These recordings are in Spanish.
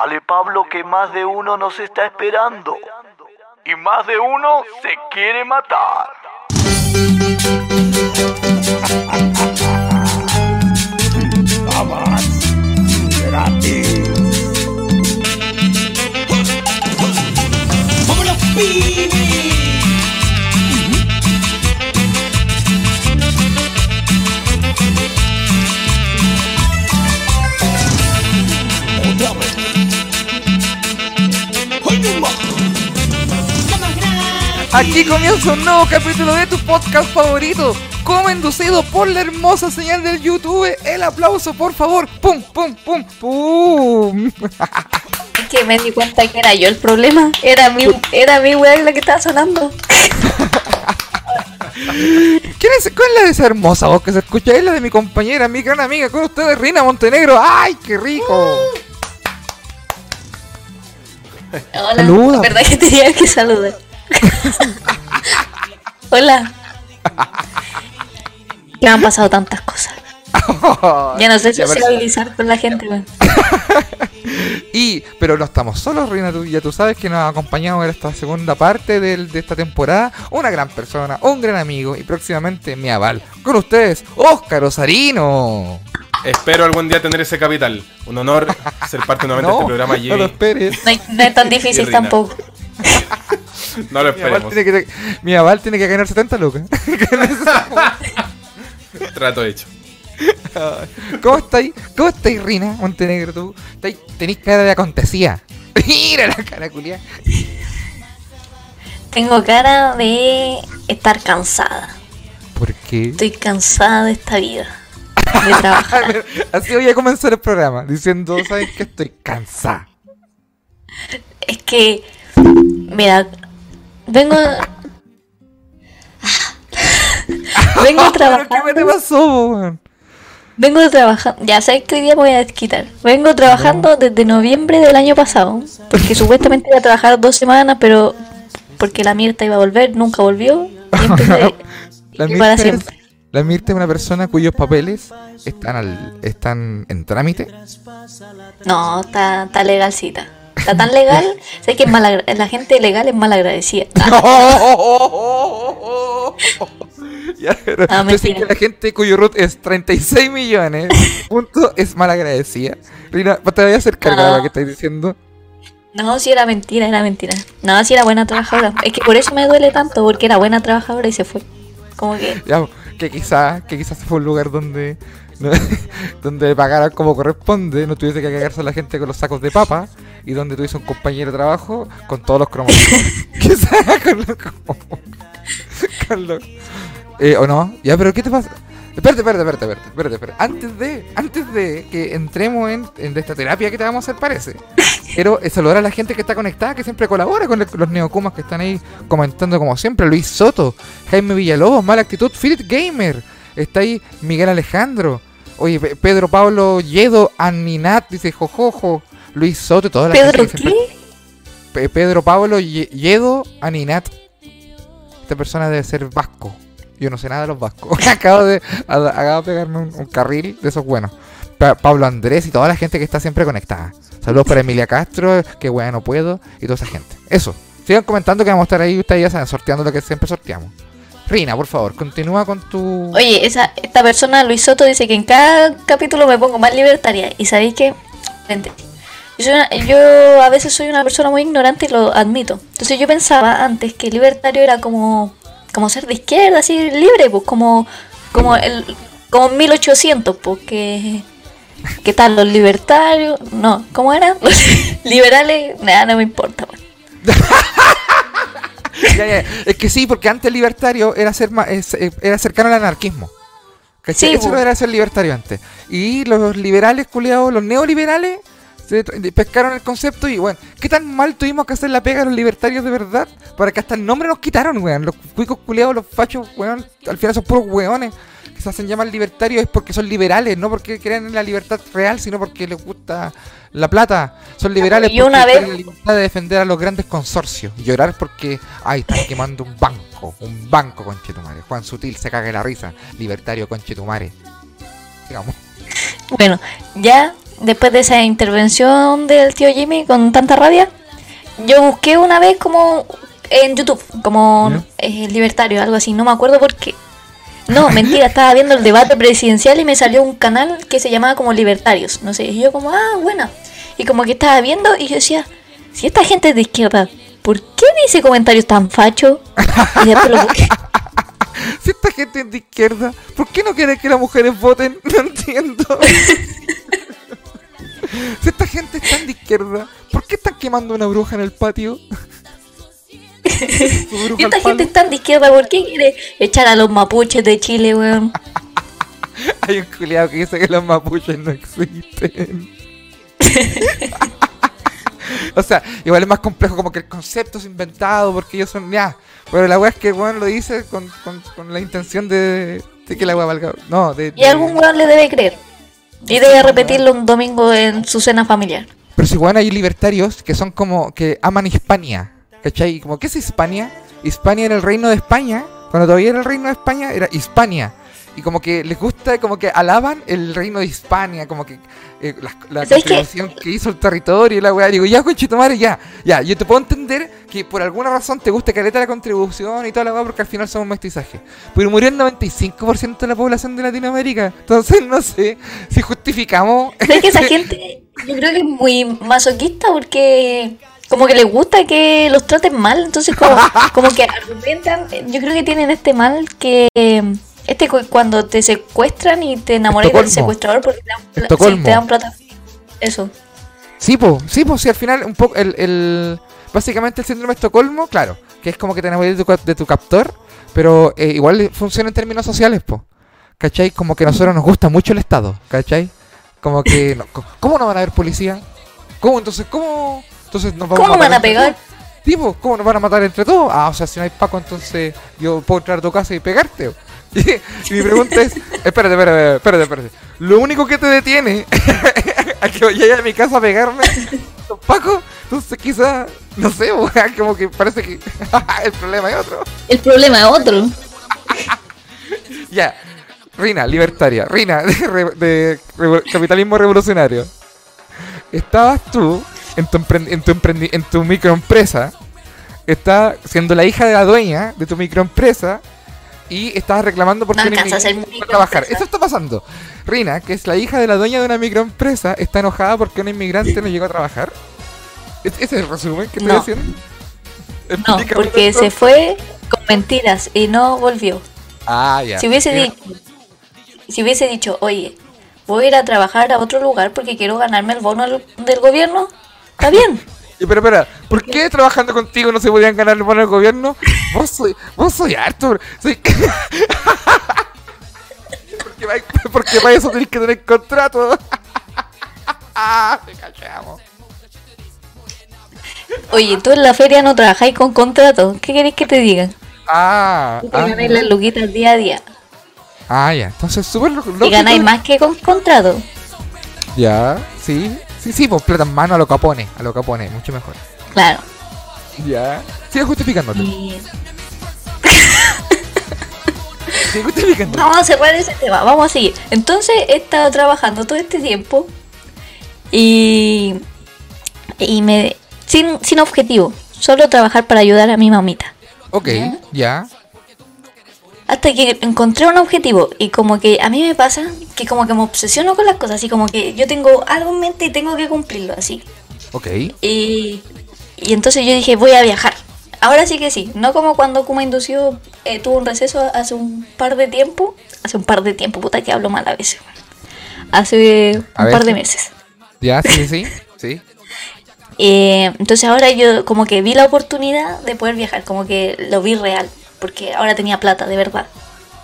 Dale, Pablo, que más de uno nos está esperando. Y más de uno se quiere matar. Aquí comienza un nuevo capítulo de tu podcast favorito, como inducido por la hermosa señal del YouTube. El aplauso, por favor. ¡Pum, pum, pum, pum! Es que me di cuenta que era yo el problema. Era mi, era mi weá la que estaba sonando. ¿Quién es, ¿Cuál es esa hermosa voz que se escucha? Es la de mi compañera, mi gran amiga, con ustedes, Rina Montenegro. ¡Ay, qué rico! Hola, Saluda. ¿verdad que tenía que saludar? Hola. Que han pasado tantas cosas. Ya no sé sociabilizar con la gente, weón. Y, pero no estamos solos, Reina, tú, ya tú sabes que nos ha acompañado en esta segunda parte del- de esta temporada una gran persona, un gran amigo y próximamente mi aval. Con ustedes, Óscar Osarino. Espero algún día tener ese capital. Un honor ser parte nuevamente de este programa no lo Jimmy. esperes. No, no es tan difícil tampoco. No lo Mi aval, esperemos. tiene que, mi aval tiene que ganar 70 lucas. Trato hecho. ¿Cómo estáis? ¿Cómo estáis, Rina Montenegro? Tú tenéis cara de acontecía. Mira la cara culia. Tengo cara de estar cansada. ¿Por qué? Estoy cansada de esta vida. De trabajar. Así voy a comenzar el programa diciendo, ¿sabes qué? Estoy cansada. Es que, mira, vengo. vengo ¿Pero qué me pasó? Vengo trabajando. Ya sabes que hoy día me voy a desquitar. Vengo trabajando desde noviembre del año pasado. Porque supuestamente iba a trabajar dos semanas, pero porque la Mirta iba a volver, nunca volvió. Y empecé. La y para siempre. La Mirta es una persona cuyos papeles están, al- están en trámite. No, está, está legalcita. Está tan legal. Sé que mal la gente legal es mal agradecida. Ya, pero Ah, yo sé mentira. que la gente cuyo root es 36 millones, punto, es mal agradecida. Rina, te voy a hacer No. lo que estáis diciendo. No, si era mentira, era mentira. No, si era buena trabajadora. Es que por eso me duele tanto, porque era buena trabajadora y se fue. Como que. Ya, que quizás que quizás fue un lugar donde no- donde pagaran como corresponde, no tuviese que cagarse a la gente con los sacos de papa y donde tuviese un compañero de trabajo con todos los cromos. quizás con los con los eh, o no, ya, pero ¿qué te pasa? Espérate, espérate, espérate, espérate, espérate, espérate. Antes de, antes de que entremos en, en esta terapia que te vamos a hacer, parece. Quiero saludar a la gente que está conectada, que siempre colabora con el- los neocumas que están ahí comentando como siempre. Luis Soto, Jaime Villalobos, Mala Actitud, Filit Gamer. Está ahí Miguel Alejandro. Oye, Pe- Pedro Pablo Yedo, Aninat, dice Jojojo. Luis Soto toda la ¿Pedro gente siempre- qué? Pe- Pedro Pablo Ye- Yedo Aninat. Esta persona debe ser vasco. Yo no sé nada de los vascos. acabo, de, a- acabo de pegarme un, un carril de esos buenos. Pa- Pablo Andrés y toda la gente que está siempre conectada. Saludos para Emilia Castro, que bueno, no puedo, y toda esa gente. Eso. Sigan comentando que vamos a estar ahí, ustedes ya saben, sorteando lo que siempre sorteamos. Rina, por favor, continúa con tu... Oye, esa, esta persona, Luis Soto, dice que en cada capítulo me pongo más libertaria. Y sabéis que. Yo, yo a veces soy una persona muy ignorante y lo admito. Entonces yo pensaba antes que libertario era como, como ser de izquierda, así libre, pues como, como el como en 1800, pues que tal los libertarios, no, ¿cómo eran? Los liberales, nada, no me importa. pues. Ya, ya, Es que sí, porque antes el libertario era, ser ma- eh, era cercano al anarquismo. Sí, Eso po. era ser libertario antes. Y los liberales, culiados, los neoliberales, se pescaron el concepto y, bueno, ¿qué tan mal tuvimos que hacer la pega a los libertarios de verdad? Para que hasta el nombre nos quitaron, weón. Los cuicos culiados, los fachos, weón, al final son puros weones. Que se hacen llamar libertarios es porque son liberales, no porque creen en la libertad real, sino porque les gusta la plata. Son liberales Yo una porque vez- la libertad de defender a los grandes consorcios. Y llorar porque, ay, están quemando un banco. Un banco, conchetumare. Juan Sutil se caga la risa. Libertario, conchetumare. Digamos. Bueno, ya después de esa intervención del tío Jimmy con tanta rabia, yo busqué una vez como en YouTube, como eh, libertario, algo así, no me acuerdo por qué. No, mentira, estaba viendo el debate presidencial y me salió un canal que se llamaba como Libertarios, no sé, y yo como, ah, buena. Y como que estaba viendo y yo decía, si esta gente es de izquierda, ¿por qué dice comentarios tan fachos? Y después lo busqué. Si esta gente es de izquierda, ¿por qué no quiere que las mujeres voten? No entiendo. si esta gente es tan de izquierda, ¿por qué están quemando una bruja en el patio? Y esta gente es tan de izquierda, ¿por qué quiere echar a los mapuches de Chile, weón? Hay un culiado que dice que los mapuches no existen. o sea, igual es más complejo como que el concepto es inventado porque ellos son ya. Pero la weá es que weón lo dice con, con, con la intención de, de que la weá valga. No, de. Y algún weón le debe creer. Y debe repetirlo un domingo en su cena familiar. Pero si weón hay libertarios que son como que aman Hispania. ¿Cachai? Como, ¿qué es Hispania? Hispania era el reino de España. Cuando todavía era el reino de España, era Hispania. Y como que les gusta, como que alaban el reino de Hispania, como que eh, la, la contribución que hizo el territorio y la weá. Digo, ya, conchito madre, ya, ya. Yo te puedo entender que por alguna razón te guste caleta la contribución y toda la weá, porque al final somos mestizaje. Pero murió el 95% de la población de Latinoamérica. Entonces, no sé si justificamos. ¿Sabes que esa gente, yo creo que es muy masoquista porque como que les gusta que los traten mal, entonces como, como que argumentan, yo creo que tienen este mal que este cu- cuando te secuestran y te enamoras del secuestrador porque te dan, sí, te dan plata. Eso. Sí, pues, sí, pues, sí, al final un poco el, el básicamente el síndrome de Estocolmo, claro, que es como que te enamoras de tu, de tu captor, pero eh, igual funciona en términos sociales, pues. ¿Cachai? Como que a nosotros nos gusta mucho el Estado, ¿cachai? Como que no, ¿cómo no van a haber policía? ¿Cómo entonces cómo entonces nos vamos ¿Cómo matar van a pegar? pues, ¿cómo nos van a matar entre todos? Ah, o sea, si no hay Paco, entonces yo puedo entrar a tu casa y pegarte. Y, y mi pregunta es, espérate, espérate, espérate, espérate. Lo único que te detiene a que vaya a mi casa a pegarme, Paco, entonces quizá, no sé, como que parece que el problema es otro. El problema es otro. Ya, Rina, libertaria, Rina, de, capitalismo revolucionario. Estabas tú en tu, emprendi- en tu, emprendi- en tu microempresa, estás siendo la hija de la dueña de tu microempresa y estabas reclamando por No un a trabajar. Eso está pasando. Rina, que es la hija de la dueña de una microempresa, está enojada porque un inmigrante no llegó a trabajar. ¿Es- ¿Ese es el resumen que estoy No. haciendo? No, porque esto. se fue con mentiras y no volvió. Ah, ya. Si hubiese Mira, dicho, si hubiese dicho, oye, voy a ir a trabajar a otro lugar porque quiero ganarme el bono del gobierno, está bien. Y pero espera, ¿por qué trabajando contigo no se podían ganar el bono del gobierno? Vos soy, vos soy harto, soy... porque, pa- porque para eso tenés que tener contrato. Cachamos. Oye, tú en la feria no trabajáis con contrato. ¿Qué queréis que te digan? Ah, Tú te ah, ganáis las luquitas día a día. ah, ya. Entonces, súper lo- Y ganáis más que con contrato. Ya, sí. Sí, sí, pues plata en mano a lo capone, a lo capone, mucho mejor. Claro. Ya. Sigue justificándote. Y Sigue justificándote. vamos a cerrar ese tema, vamos a seguir. Entonces he estado trabajando todo este tiempo y, y me sin, sin objetivo, solo trabajar para ayudar a mi mamita. Ok, ya. Hasta que encontré un objetivo y como que a mí me pasa que como que me obsesiono con las cosas, así como que yo tengo algo en mente y tengo que cumplirlo así. Ok. Y, y entonces yo dije, voy a viajar. Ahora sí que sí, no como cuando Kuma Inducido eh, tuvo un receso hace un par de tiempo. Hace un par de tiempo, puta que hablo mal a veces. Hace A un ver, par de sí. meses. Ya, sí, sí. Sí. Eh, entonces ahora yo como que vi la oportunidad de poder viajar, como que lo vi real, porque ahora tenía plata, de verdad.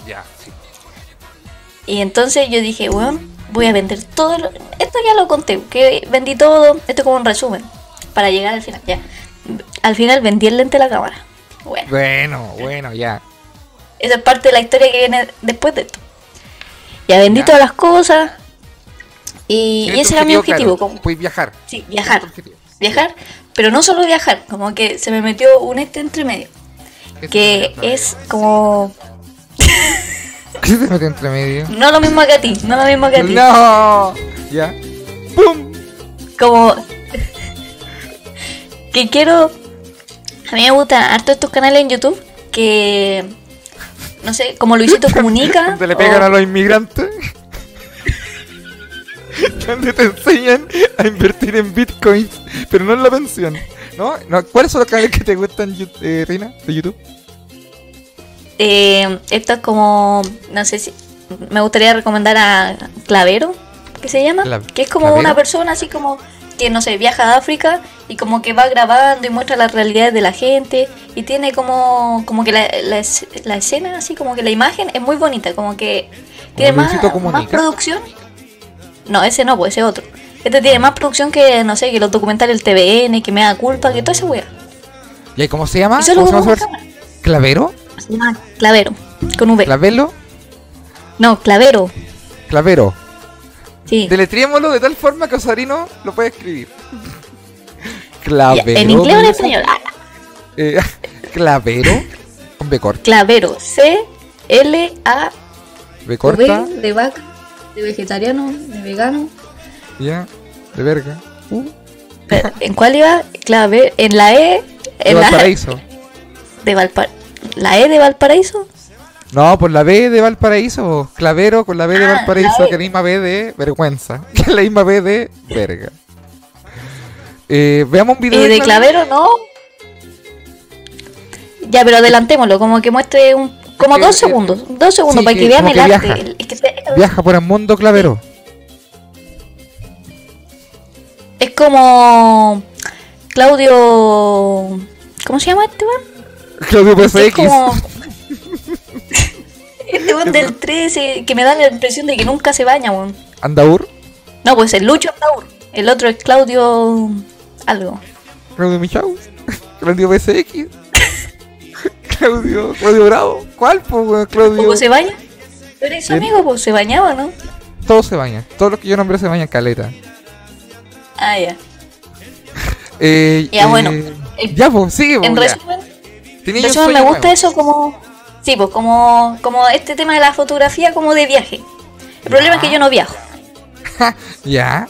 Ya, sí. Y entonces yo dije, bueno, voy a vender todo. lo- Esto ya lo conté, que vendí todo. Esto es como un resumen, para llegar al final. Ya. Al final vendí el lente de la cámara. Bueno, Bueno, bueno, ya. esa es parte de la historia que viene después de esto. Ya vendí Ya. todas las cosas. Y, ese era mi objetivo, claro, como- Puedes viajar. sí, viajar. Viajar, pero no solo viajar, como que se me metió un este entre medio. ¿Qué Que es como. ¿Qué se metió entre medio? No lo mismo que a ti, no lo mismo que a ti. ¡No! Ya. ¡Pum! como que quiero a mí me gusta harto estos canales en YouTube que no sé como Luisito comunica Donde le o- pegan a los inmigrantes. Donde te enseñan a invertir en bitcoins, pero no en la pensión. ¿No? ¿No? ¿Cuáles son los canales que te gustan, eh, Reina, de YouTube? eh, esto es como no sé si me gustaría recomendar a Clavero que se llama Cla- que es como ¿Clavero? una persona así como que no sé viaja a África y como que va grabando y muestra las realidades de la gente y tiene como como que la, la la escena así como que la imagen es muy bonita como que tiene más, más producción no ese no pues ese otro este tiene más producción que no sé que los documentales del TVN que me da culpa que toda esa wea ¿Y cómo se llama? ¿Cómo se llama? ¿Clavero? se llama Clavero con V ¿Clavelo? no Clavero Clavero. sí Deletríamoslo de tal forma que Osarino lo puede escribir. Clavero. En inglés o en ¿me español Ah? Eh, clavero. Con B corta. Clavero C L A B corta. V de vaca de vegetariano de vegano Ya. De verga. Uh, ¿En cuál iba? Clave, en la E. de En la, Valparaíso. de Valpar- ¿La E de Valparaíso? No, por la B de Valparaíso. Clavero con la B de Ah, Valparaíso, la B. que es la misma B de vergüenza. Que es la misma B de verga. Eh, veamos un video ¿Y de Clavero no? Ya, pero adelantémoslo, como que muestre un. Como dos que- segundos. Dos segundos sí, para que que, vean el que arte. viaja. el- es, que se- Viaja por el mundo Clavero. Es como. Claudio. ¿Cómo se llama este weón? Claudio Es PSX. como. Este weón del 13, que me da la impresión de que nunca se baña, weón. Andaur. No, pues el Lucho Andaur. El otro es Claudio. Algo. Claudio Michaus. Claudio PSX. Claudio. Claudio Bravo. ¿Cuál, weón? Claudio? ¿Cómo se baña? Pero Bien. amigo, pues se bañaba, ¿no? Todos se bañan. Todos los que yo nombré se bañan caleta. Ah, ya. Eh, Ya, eh, bueno. Ya, pues, sigue, po, En ya. resumen, me gusta nuevo. eso como. Sí, pues como, como este tema de la fotografía como de viaje. El problema es que yo no viajo. Ya.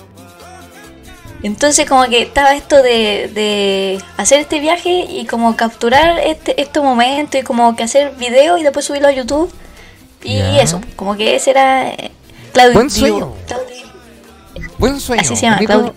Entonces como que estaba esto de, de hacer este viaje y como capturar este, estos momentos y como que hacer videos y después subirlo a YouTube. Y Ya. eso, como que ese era eh, Claudio. Buen sueño. Claudio- Buen sueño. Así se llama. Claudio.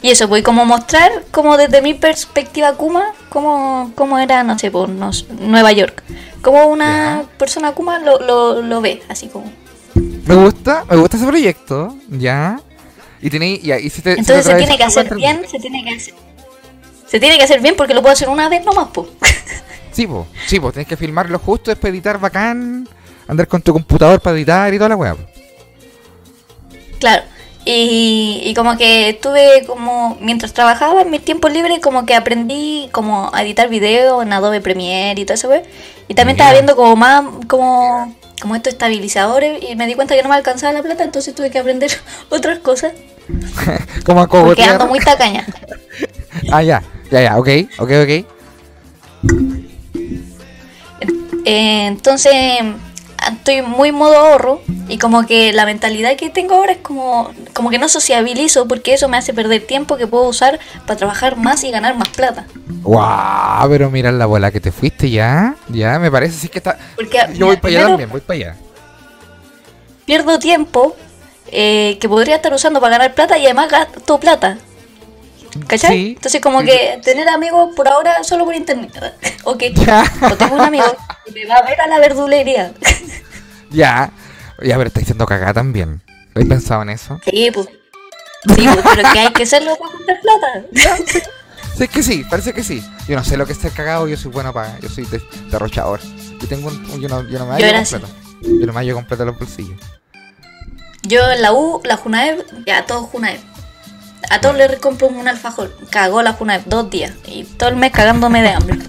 Y eso, pues como mostrar como desde mi perspectiva Kuma, cómo, cómo era, no sé, por no- Nueva York. Como una Ya. persona Kuma lo, lo, lo ve, así como. Me gusta, me gusta ese proyecto. Ya. Y tenéis. Ya, y si te, si Entonces te se tiene que hacer bien, se tiene que hacer. Se tiene que hacer bien porque lo puedo hacer una vez nomás, pues. Sí, po. Sí, po. Tenés que filmarlo justo, después editar bacán. Andar con tu computador para editar y toda la weá. po. Claro. Y, y como que estuve como, mientras trabajaba en mis tiempos libres, como que aprendí como a editar videos en Adobe Premiere y todo eso, güey. Y también estaba viendo como más, como, como estos estabilizadores y me di cuenta que no me alcanzaba la plata, entonces tuve que aprender otras cosas. Como a Porque ando muy tacaña. Ah, ya. Ya, ya. Ok, ok, ok. Eh, entonces estoy muy modo ahorro y como que la mentalidad que tengo ahora es como, como que no sociabilizo porque eso me hace perder tiempo que puedo usar para trabajar más y ganar más plata. Guau, pero mira la bola que te fuiste ya. Ya, me parece sí que está. Porque, Yo voy para allá también, voy para allá. pierdo tiempo eh, que podría estar usando para ganar plata y además gasto plata. ¿Cachai? Sí. Entonces como que tener amigos por ahora solo por internet. ok. O tengo un amigo que me va a ver a la verdulería. Ya. Ya, pero estáis siendo cagada también. ¿Lo habéis pensado en eso? sí, pues. Sí, pues, pero que hay que hacerlo para juntar plata. Sí, es que sí, parece que sí. Yo no sé lo que es ser cagado, yo soy bueno para. Yo soy de- derrochador. Yo tengo un. un- Yo no, yo no me hallo completo. Yo no me hallo completo los bolsillos. Yo en la U, la Junaev, ya todos Junaev. A todos les compro un alfajor. Cagó la Junaev dos días. Y todo el mes cagándome de hambre.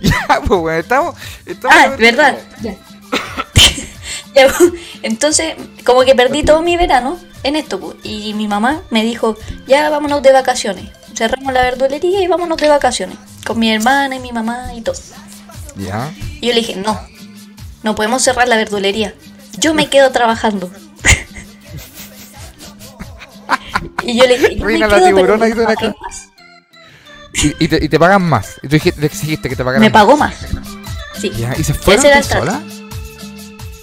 Ya, pues bueno, estamos. estamos Ah, verdad. Ya. Ya, pues, Entonces, como que perdí todo mi verano en esto. pues, Y mi mamá me dijo, ya vámonos de vacaciones. Cerramos la verdulería y vámonos de vacaciones. Con mi hermana y mi mamá y todo. Ya. Y yo le dije, no, no podemos cerrar la verdulería. yo me quedo trabajando. y yo le dije, Reina la tiburona hizo una. Y, y te, y te pagan más. Y tú dijiste, exigiste que te pagaran Me más. pagó más. Sí. Ya, ¿Y se fueron tú sola?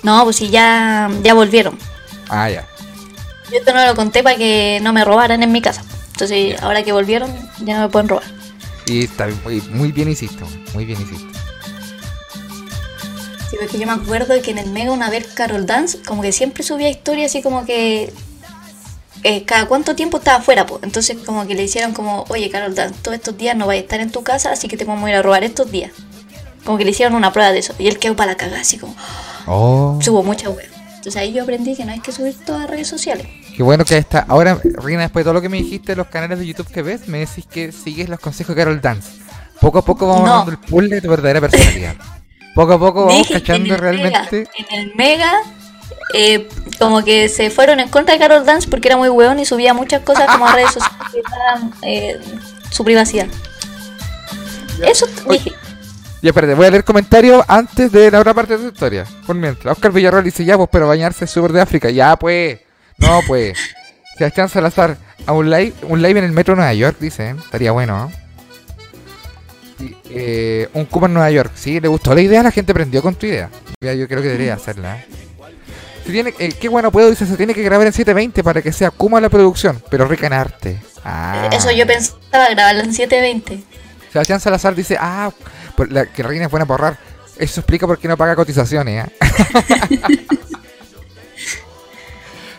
No, pues sí, ya, ya volvieron. Ah, ya. Yo esto no lo conté para que no me robaran en mi casa. Entonces, ahora que volvieron, ya no me pueden robar. Y está muy, muy bien hiciste, muy bien hiciste. Sí, porque yo me acuerdo que en el Mega una vez Carol Dance, como que siempre subía historias así como que eh, cada cuánto tiempo estaba afuera, pues. Entonces como que le hicieron como, oye Carol Dance, todos estos días no vais a estar en tu casa, así que te vamos a ir a robar estos días. Como que le hicieron una prueba de eso. Y él quedó para la cagada, así como, Oh, subo mucha web. Entonces ahí yo aprendí que no hay que subir todas las redes sociales. qué bueno que está. Ahora, Rina, después de todo lo que me dijiste de los canales de YouTube que ves, me decís que sigues los consejos de Carol Dance. Poco a poco vamos No. armando el puzzle de tu verdadera personalidad. Poco a poco vamos Dije que en cachando el realmente. Mega, en el Mega, eh, como que se fueron en contra de Carol Dance porque era muy weón y subía muchas cosas como a redes sociales que daban, eh, su privacidad. Eso Oye. dije. Ya, espérate, voy a leer comentarios antes de la otra parte de tu historia. Por mientras. Oscar Villarreal dice, ya, pues, pero bañarse es súper de África. Ya, pues. No, pues. Sebastián Salazar, a un live, un live en el metro de Nueva York, dice. ¿eh? Estaría bueno, ¿no? Y, eh, un Cuba en Nueva York. Sí, le gustó la idea, la gente prendió con tu idea. Ya, yo creo que debería hacerla. ¿eh? Tiene, eh, qué bueno puedo, dice, se tiene que grabar en 720 para que sea Kuma la producción, pero rica en arte. Ah. Eso yo pensaba grabarlo en 720. Sebastián Salazar dice, ah, la, que reina es buena por ahorrar. Eso explica por qué no paga cotizaciones. ¿eh?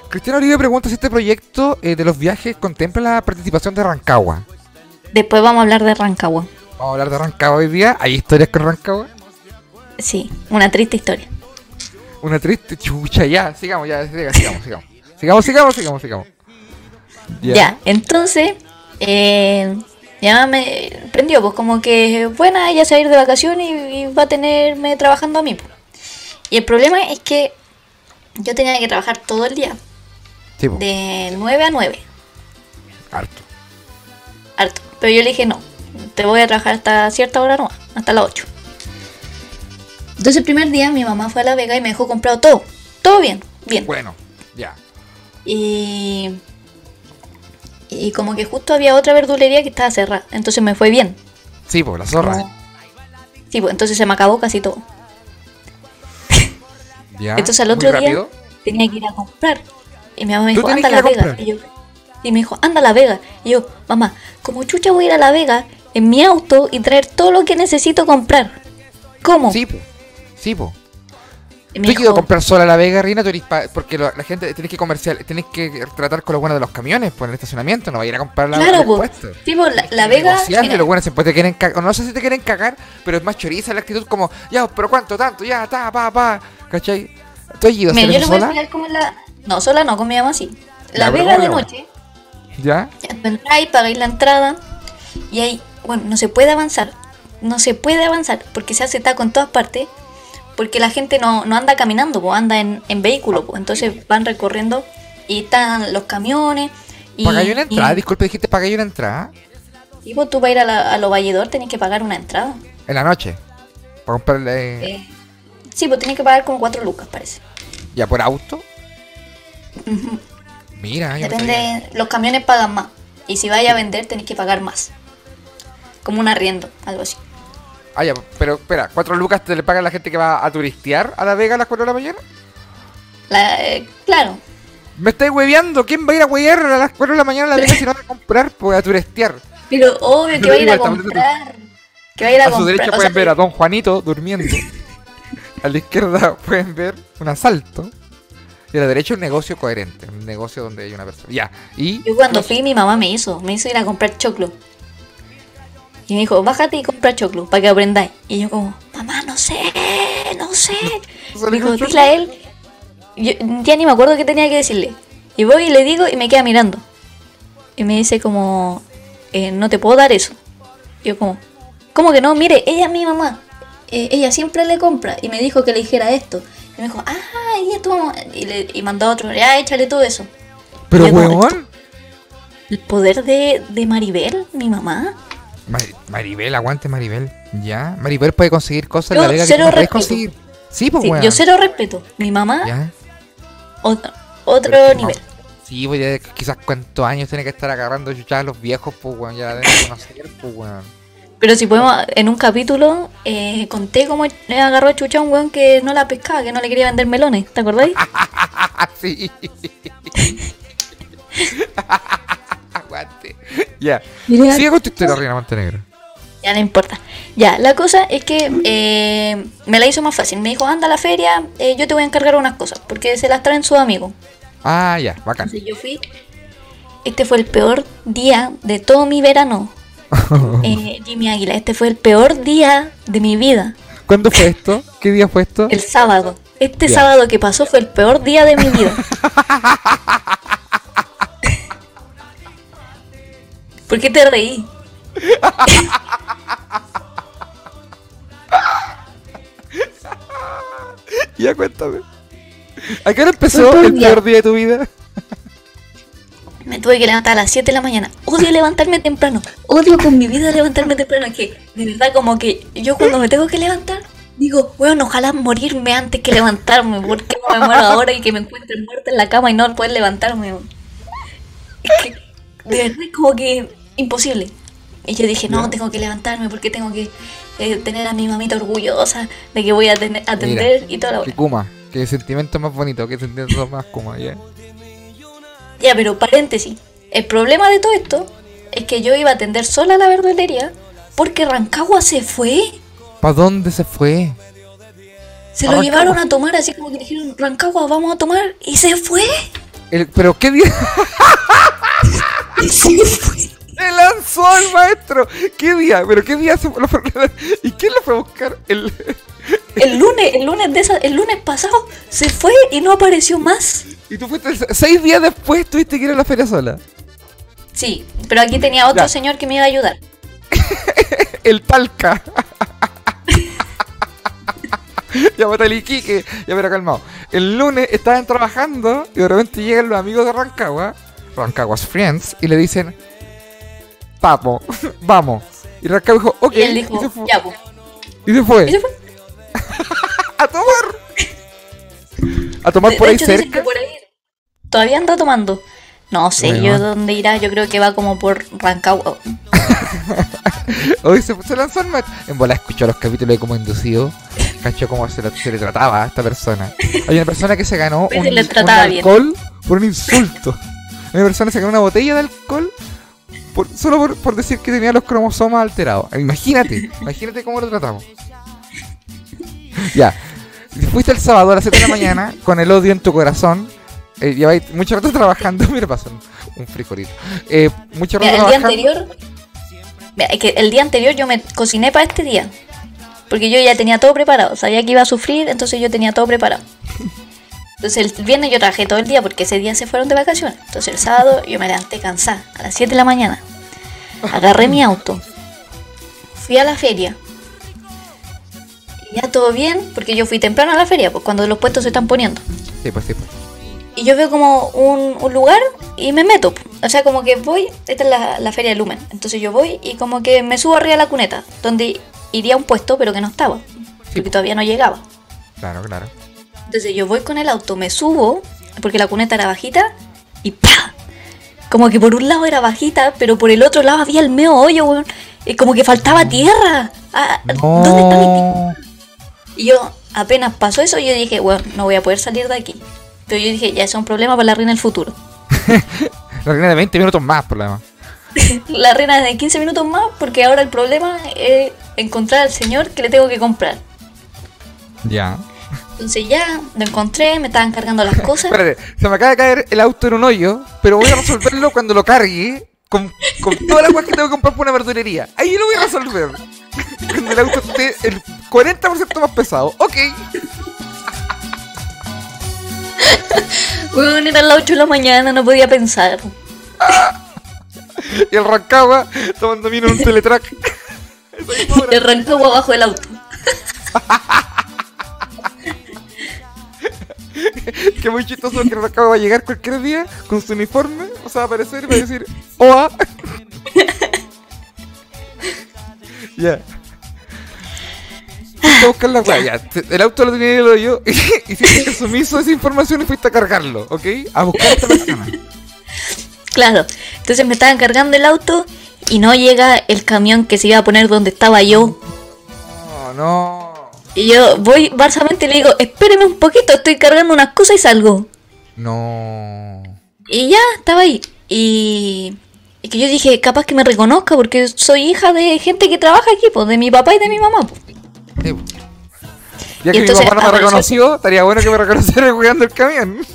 Cristiano Oribe pregunta si este proyecto eh, de los viajes contempla la participación de Rancagua. Después vamos a hablar de Rancagua. Vamos a hablar de Rancagua hoy día. ¿Hay historias con Rancagua? Sí, una triste historia. Una triste chucha, ya. Sigamos, ya, siga, sigamos, sigamos. Sigamos, sigamos, sigamos, sigamos. Ya, entonces, eh, ya me prendió, pues como que, buena, ella se va a ir de vacaciones y, y va a tenerme trabajando a mí. pues. Y el problema es que yo tenía que trabajar todo el día, Sí, po, de 9 a 9, harto. harto. Pero yo le dije, no, te voy a trabajar hasta cierta hora no, hasta las 8. Entonces el primer día mi mamá fue a La Vega y me dejó comprado todo, todo bien, bien. Bueno, ya. Y, y como que justo había otra verdulería que estaba cerrada, entonces me fue bien. Sí, pues, la zorra. Como- Sí, pues entonces se me acabó casi todo. Ya. Entonces al otro día rápido. tenía que ir a comprar. Y mi mamá me ¿Tú dijo, anda a La Vega. Y, yo, y me dijo, anda a La Vega. Y yo, mamá, como chucha voy a ir a La Vega en mi auto y traer todo lo que necesito comprar. ¿Cómo? Sí, pues. Sí, pues. Me ¿Tú has ido a comprar sola la Vega, Rina? Tú eres pa- porque lo- la gente tenés que comercial, tenés que tratar con los buenos de los camiones por el estacionamiento, no va a ir a comprar la claro, pues. Sí, pues, la, la Vega. Mira, los buenos te quieren cagar, no sé si te quieren cagar, pero es más choriza la actitud como, ya, pero cuánto, tanto, ya, ta, pa, pa, ¿cachai? ¿Tú has ido a mira, hacer yo les eso voy a sola? explicar cómo es la. No, sola no, con mi mamá sí. La Vega ¿cómo de noche. ¿Ya? Entráis, pagáis la entrada y ahí, bueno, no se puede avanzar. No se puede avanzar porque se hace taco en todas partes. Porque la gente no, no anda caminando, pues anda en, en vehículo, pues. Entonces van recorriendo y están los camiones. Y, ¿Pagáis una entrada? y- Disculpe, dijiste pagáis una entrada y, pues, tú para ir a, la, a los valledor tenés que pagar una entrada. en la noche. Para comprarle Eh, sí, pues tenés que pagar como 4 lucas, parece. ya por auto. Mira. Depende, los camiones pagan más. Y si vais a vender tenés que pagar más. Como un arriendo, algo así. Ah, ya, pero espera, ¿cuatro lucas te le paga la gente que va a turistear a La Vega a las 4 de la mañana? La- eh, claro, Me estáis hueveando. ¿Quién va a ir a huevear a las 4 de la mañana a La Vega si no va a comprar? Pues a turistear. pero obvio que va a ir a comprar. Que va a ir a, A su comprar. derecha o pueden sea, ver a Don Juanito durmiendo. A la izquierda pueden ver un asalto. Y a la derecha un negocio coherente. Un negocio donde hay una persona. Ya. Y. Yo cuando fui, mi mamá me hizo, me hizo ir a comprar choclo. Y me dijo, bájate y compra choclo para que aprendáis. Y yo como, mamá, no sé, no sé. Me dijo, dile a él. Yo ya ni me acuerdo qué tenía que decirle. Y voy y le digo y me queda mirando. Y me dice como, "Eh, no te puedo dar eso. Y yo como, ¿cómo que no? Mire, ella es mi mamá. Eh, ella siempre le compra. Y me dijo que le dijera esto. Y me dijo, ah, y es tu mamá. Y, le, y mandó a otro, ya, échale todo eso. Pero huevón. El poder de, de Maribel, mi mamá. Mari- Maribel, aguante Maribel. Ya. Maribel puede conseguir cosas en Yo La Vega que no puedes conseguir. Sí, pues Sí, yo cero respeto. Mi mamá Ya. otro, otro Pero es que no. nivel. Sí, pues ya quizás cuántos años tiene que estar agarrando chuchadas los viejos, pues weón, ya deben conocer, pues weón. Pero si podemos, en un capítulo eh, conté cómo agarró a chucha a un weón que no la pescaba, que no le quería vender melones, ¿te acordáis? Sí. Aguante. Ya. Mira. Sigue con tu historia, Reina Montenegro. Ya no importa. Ya, la cosa es que eh, me la hizo más fácil. Me dijo, anda a la feria, eh, yo te voy a encargar unas cosas, porque se las traen sus amigos. Ah, ya, bacán. Entonces yo fui. Este fue el peor día de todo mi verano. Eh, Jimmy Águila, este fue el peor día de mi vida. ¿Cuándo fue esto? ¿Qué día fue esto? El sábado. Este Ya. sábado que pasó fue el peor día de mi vida. ¿Por qué te reí? Ya cuéntame. ¿A qué hora empezó el día. peor día de tu vida? Me tuve que levantar a las 7 de la mañana. Odio levantarme temprano. Odio con mi vida levantarme temprano. Es que, de verdad, como que yo cuando me tengo que levantar, digo, bueno, ojalá morirme antes que levantarme. ¿Por qué no me muero ahora y que me encuentre muerta en la cama y no poder levantarme? Es que, de verdad, es como que imposible. Y yo dije, no, tengo que levantarme porque tengo que eh, tener a mi mamita orgullosa de que voy a tener- atender y toda la Que. Kuma. Qué sentimiento más bonito, qué sentimiento más Kuma, ya. Ya, pero paréntesis. El problema de todo esto es que yo iba a atender sola la verdulería porque Rancagua se fue. ¿Para dónde se fue? Se ¿A lo Rancagua? llevaron a tomar así como que dijeron, Rancagua, vamos a tomar. Y se fue. El- ¿Pero qué día? Y se fue. ¡Se lanzó el maestro! ¿Qué día? ¿Pero qué día se lo fue- ¿Y quién lo fue a buscar? El... El lunes, el lunes de esa, el lunes pasado se fue y no apareció más. Y tú fuiste seis días después, tuviste que ir a la feria sola. Sí, pero aquí tenía otro Ya. señor que me iba a ayudar. El talca. ya mata el Iquique. Ya pero calmado. El lunes estaban trabajando y de repente llegan los amigos de Rancagua, Rancagua's Friends, y le dicen, Papo, vamos. Y Rancagua dijo, ok. Y él dijo, y se fue. ya, pues. Y se fue. Y se fue. A tomar. A tomar De- por de ahí hecho, cerca. que por ahí todavía anda tomando. No sé Bueno. yo dónde irá. Yo creo que va como por Rancagua. Hoy se, se lanzó el match. En bola escuchó los capítulos de cómo inducido. Cachó cómo se, la- se le trataba a esta persona. Hay una persona que se ganó un, se un bien. alcohol por un insulto. Hay una persona que se ganó una botella de alcohol por- solo por, por decir que tenía los cromosomas alterados. Imagínate, imagínate cómo lo tratamos. Ya. Fuiste el sábado a las 7 de la mañana con el odio en tu corazón. Eh, lleváis mucho rato trabajando. Mira, pasó un, frijolito. Eh, mucho rato Mira, el día trabajando. anterior. Mira, es que el día anterior yo me cociné para este día. Porque yo ya tenía todo preparado. Sabía que iba a sufrir, entonces yo tenía todo preparado. Entonces el viernes yo trabajé todo el día porque ese día se fueron de vacaciones. Entonces el sábado yo me levanté cansada a las 7 de la mañana. Agarré mi auto. Fui a la feria. Y ya todo bien, porque yo fui temprano a la feria, pues cuando los puestos se están poniendo. Sí, pues sí, pues. Y yo veo como un, un lugar y me meto. O sea, como que voy, esta es la, la feria de Lumen. Entonces yo voy y como que me subo arriba de la cuneta, donde iría a un puesto, pero que no estaba. Porque todavía no llegaba. Claro, claro. Entonces yo voy con el auto, me subo, porque la cuneta era bajita, y ¡pa! Como que por un lado era bajita, pero por el otro lado había el meo hoyo, weón. Y como que faltaba tierra. Ah, ¿Dónde está mi y yo apenas pasó eso, yo dije, bueno, no voy a poder salir de aquí. Pero yo dije, ya eso es un problema para la reina del futuro. La reina de 20 minutos más, demás. La reina de 15 minutos más, porque ahora el problema es encontrar al señor que le tengo que comprar. Ya. Entonces ya lo encontré, me estaban cargando las cosas. Espérate, se me acaba de caer el auto en un hoyo, pero voy a resolverlo cuando lo cargue con, con todas las cosas que tengo que comprar por una verdulería. Ahí lo voy a resolver. Cuando el auto esté el 40% más pesado. Ok. Weón, eran las 8 de la mañana, no podía pensar. Y el Rancagua tomando vino en un teletrack. Y arrancó abajo del auto. Que muy chistoso que el Rancagua va a llegar cualquier día con su uniforme. O sea, va a aparecer y va a decir OA. Ya. fuiste a buscar la te- El auto lo tenía el hoyo y hiciste omiso de esa información y fuiste a cargarlo, ¿ok? A buscar a esta persona. Claro. Entonces me estaban cargando el auto y no llega el camión que se iba a poner donde estaba yo. No, no. Y yo voy barsamente y le digo, espéreme un poquito, estoy cargando unas cosas y salgo. No. Y ya, estaba ahí. Y, y que yo dije, capaz que me reconozca porque soy hija de gente que trabaja aquí, pues, de mi papá y de mi mamá. pues. Sí. Ya Y que entonces mi papá no me reconoció, estaría bueno que me reconociera jugando el camión.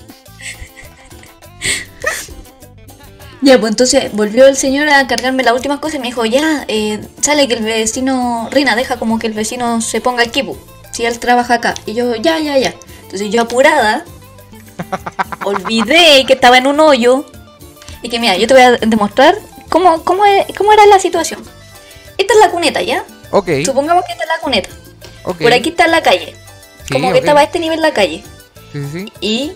Ya, pues entonces volvió el señor a cargarme las últimas cosas y me dijo, ya, eh, sale que el vecino, Rina, deja como que el vecino se ponga aquí, pues, si él trabaja acá. Y yo, ya, ya, ya. Entonces yo apurada, olvidé que estaba en un hoyo y que mira, yo te voy a demostrar cómo, cómo, cómo era la situación. Esta es la cuneta, ¿ya? Ok. Supongamos que esta es la cuneta. ok. Por aquí está la calle. Sí, como que estaba a este nivel la calle. Sí, sí, sí. Y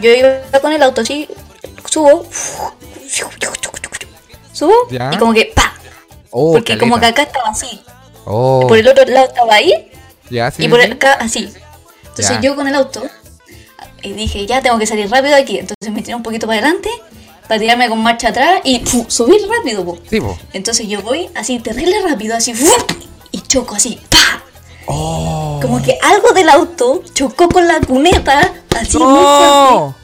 yo iba con el auto así, subo, subo Ya. y como que ¡pa! Oh, Porque como que acá estaba así. Oh, Por el otro lado estaba ahí ya, sí, y por acá así. Entonces Ya. yo con el auto y dije, ya tengo que salir rápido de aquí. Entonces me tiré un poquito para adelante para tirarme con marcha atrás y ¡fu! subir rápido. po. Sí, po. Entonces yo voy así terrible rápido, así y choco así. ¡pa! Oh. Como que algo del auto chocó con la cuneta así muy fuerte. ¡No!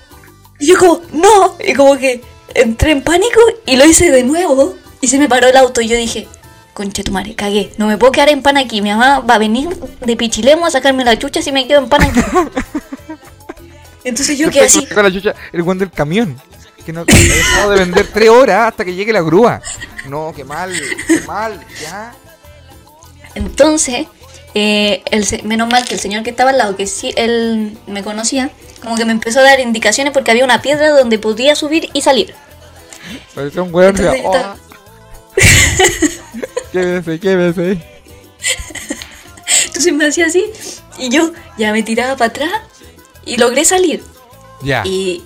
Y yo como, no, y como que entré en pánico y lo hice de nuevo y se me paró el auto y yo dije, conche tu madre, cagué, no me puedo quedar en pan aquí, mi mamá va a venir de Pichilemo a sacarme la chucha si me quedo en pan aquí. Entonces yo quedé así, Con la chucha, el guan del camión. Que no dejado de vender tres horas hasta que llegue la grúa. No, qué mal, qué mal, ya. entonces, eh, el menos mal que el señor que estaba al lado, que sí, él me conocía, como que me empezó a dar indicaciones porque había una piedra donde podía subir y salir. Parecía un weón. Entonces, Quédese, quédese. Entonces me hacía así y yo ya me tiraba para atrás y logré salir. Ya. Y,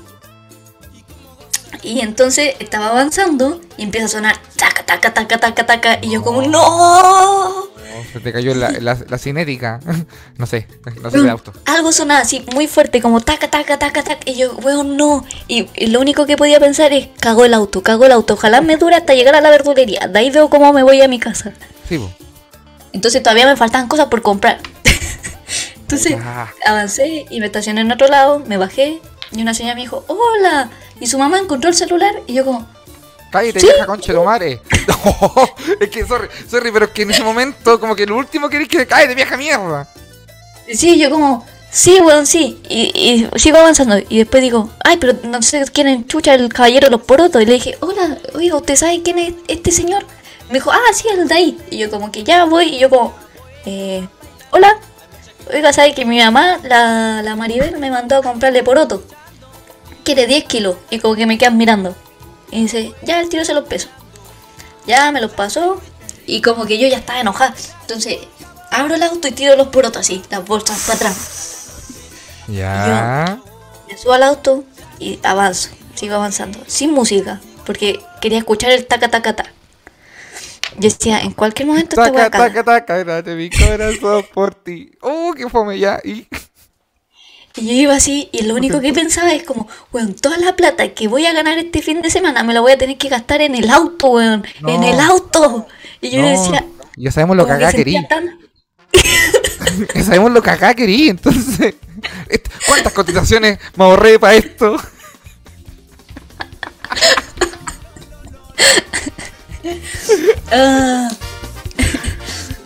y entonces estaba avanzando y empieza a sonar taca, taca, taca, taca, taca. Y yo como, ¡No! Se te cayó la, la, la cinética. no sé, no sé de auto. Algo sonaba así muy fuerte, como taca, taca, taca, taca. Y yo, weón, no. Y, y lo único que podía pensar es, cagó el auto, cagó el auto. Ojalá me dure hasta llegar a la verdulería. De ahí veo cómo me voy a mi casa. Sí. Entonces todavía me faltaban cosas por comprar. Entonces Ah. avancé y me estacioné en otro lado, me bajé y una señora me dijo, hola. Y su mamá encontró el celular y yo como, Cállate, ¿Sí? vieja concha de tu madre. No, es que, sorry, sorry, pero es que en ese momento, como que lo último que querés que cállate, vieja mierda. sí, yo como, sí, weón, sí. Y, y sigo avanzando y después digo, ay, pero no sé quién es chucha el caballero de los porotos. Y le dije, hola, oiga, ¿usted sabe quién es este señor? Me dijo, ah, sí, el de ahí. Y yo como que ya voy y yo como, eh, hola. Oiga, ¿sabe que mi mamá, la, la Maribel, me mandó a comprarle poroto? Quiere 10 kilos. Y como que me quedan mirando. Y dice, ya, el tiro se los peso. Ya me los pasó. Y como que yo ya estaba enojada. Entonces, abro el auto y tiro los porotos así, las bolsas para atrás. Ya. Me subo al auto y avanzo. Sigo avanzando. Sin música. Porque quería escuchar el taca taca taca. Yo decía, en cualquier momento Taca, voy a taca, taca, date mi corazón por ti. Oh, qué fome ya. Y Y yo iba así y lo único que pensaba es como, weón, toda la plata que voy a ganar este fin de semana me la voy a tener que gastar en el auto, weón. En el auto. Y yo no, decía, ya sabemos lo que acá querí. sentía tan- Ya sabemos lo que acá querí, entonces. ¿Cuántas cotizaciones me ahorré para esto? Ah.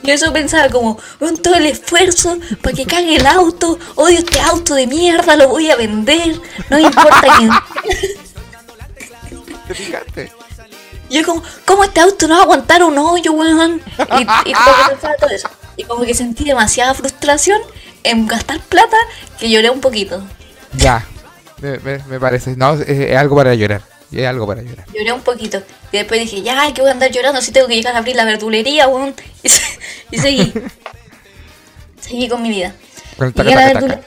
Y eso pensaba como, weón, todo el esfuerzo para que cague el auto, odio este auto de mierda, lo voy a vender, no me importa quién. ¿Te fijaste? Y yo como, ¿cómo este auto no va a aguantar un hoyo, weón? Y, y como que pensaba todo eso. Y como que sentí demasiada frustración en gastar plata que lloré un poquito. Ya. Me, me- me parece. No, es, es algo para llorar. Es algo para llorar. Lloré un poquito. Y después dije, ya, que voy a andar llorando si tengo que llegar a abrir la verdulería, weón. Y, se- y seguí. seguí con mi vida. Con el taca, verdule-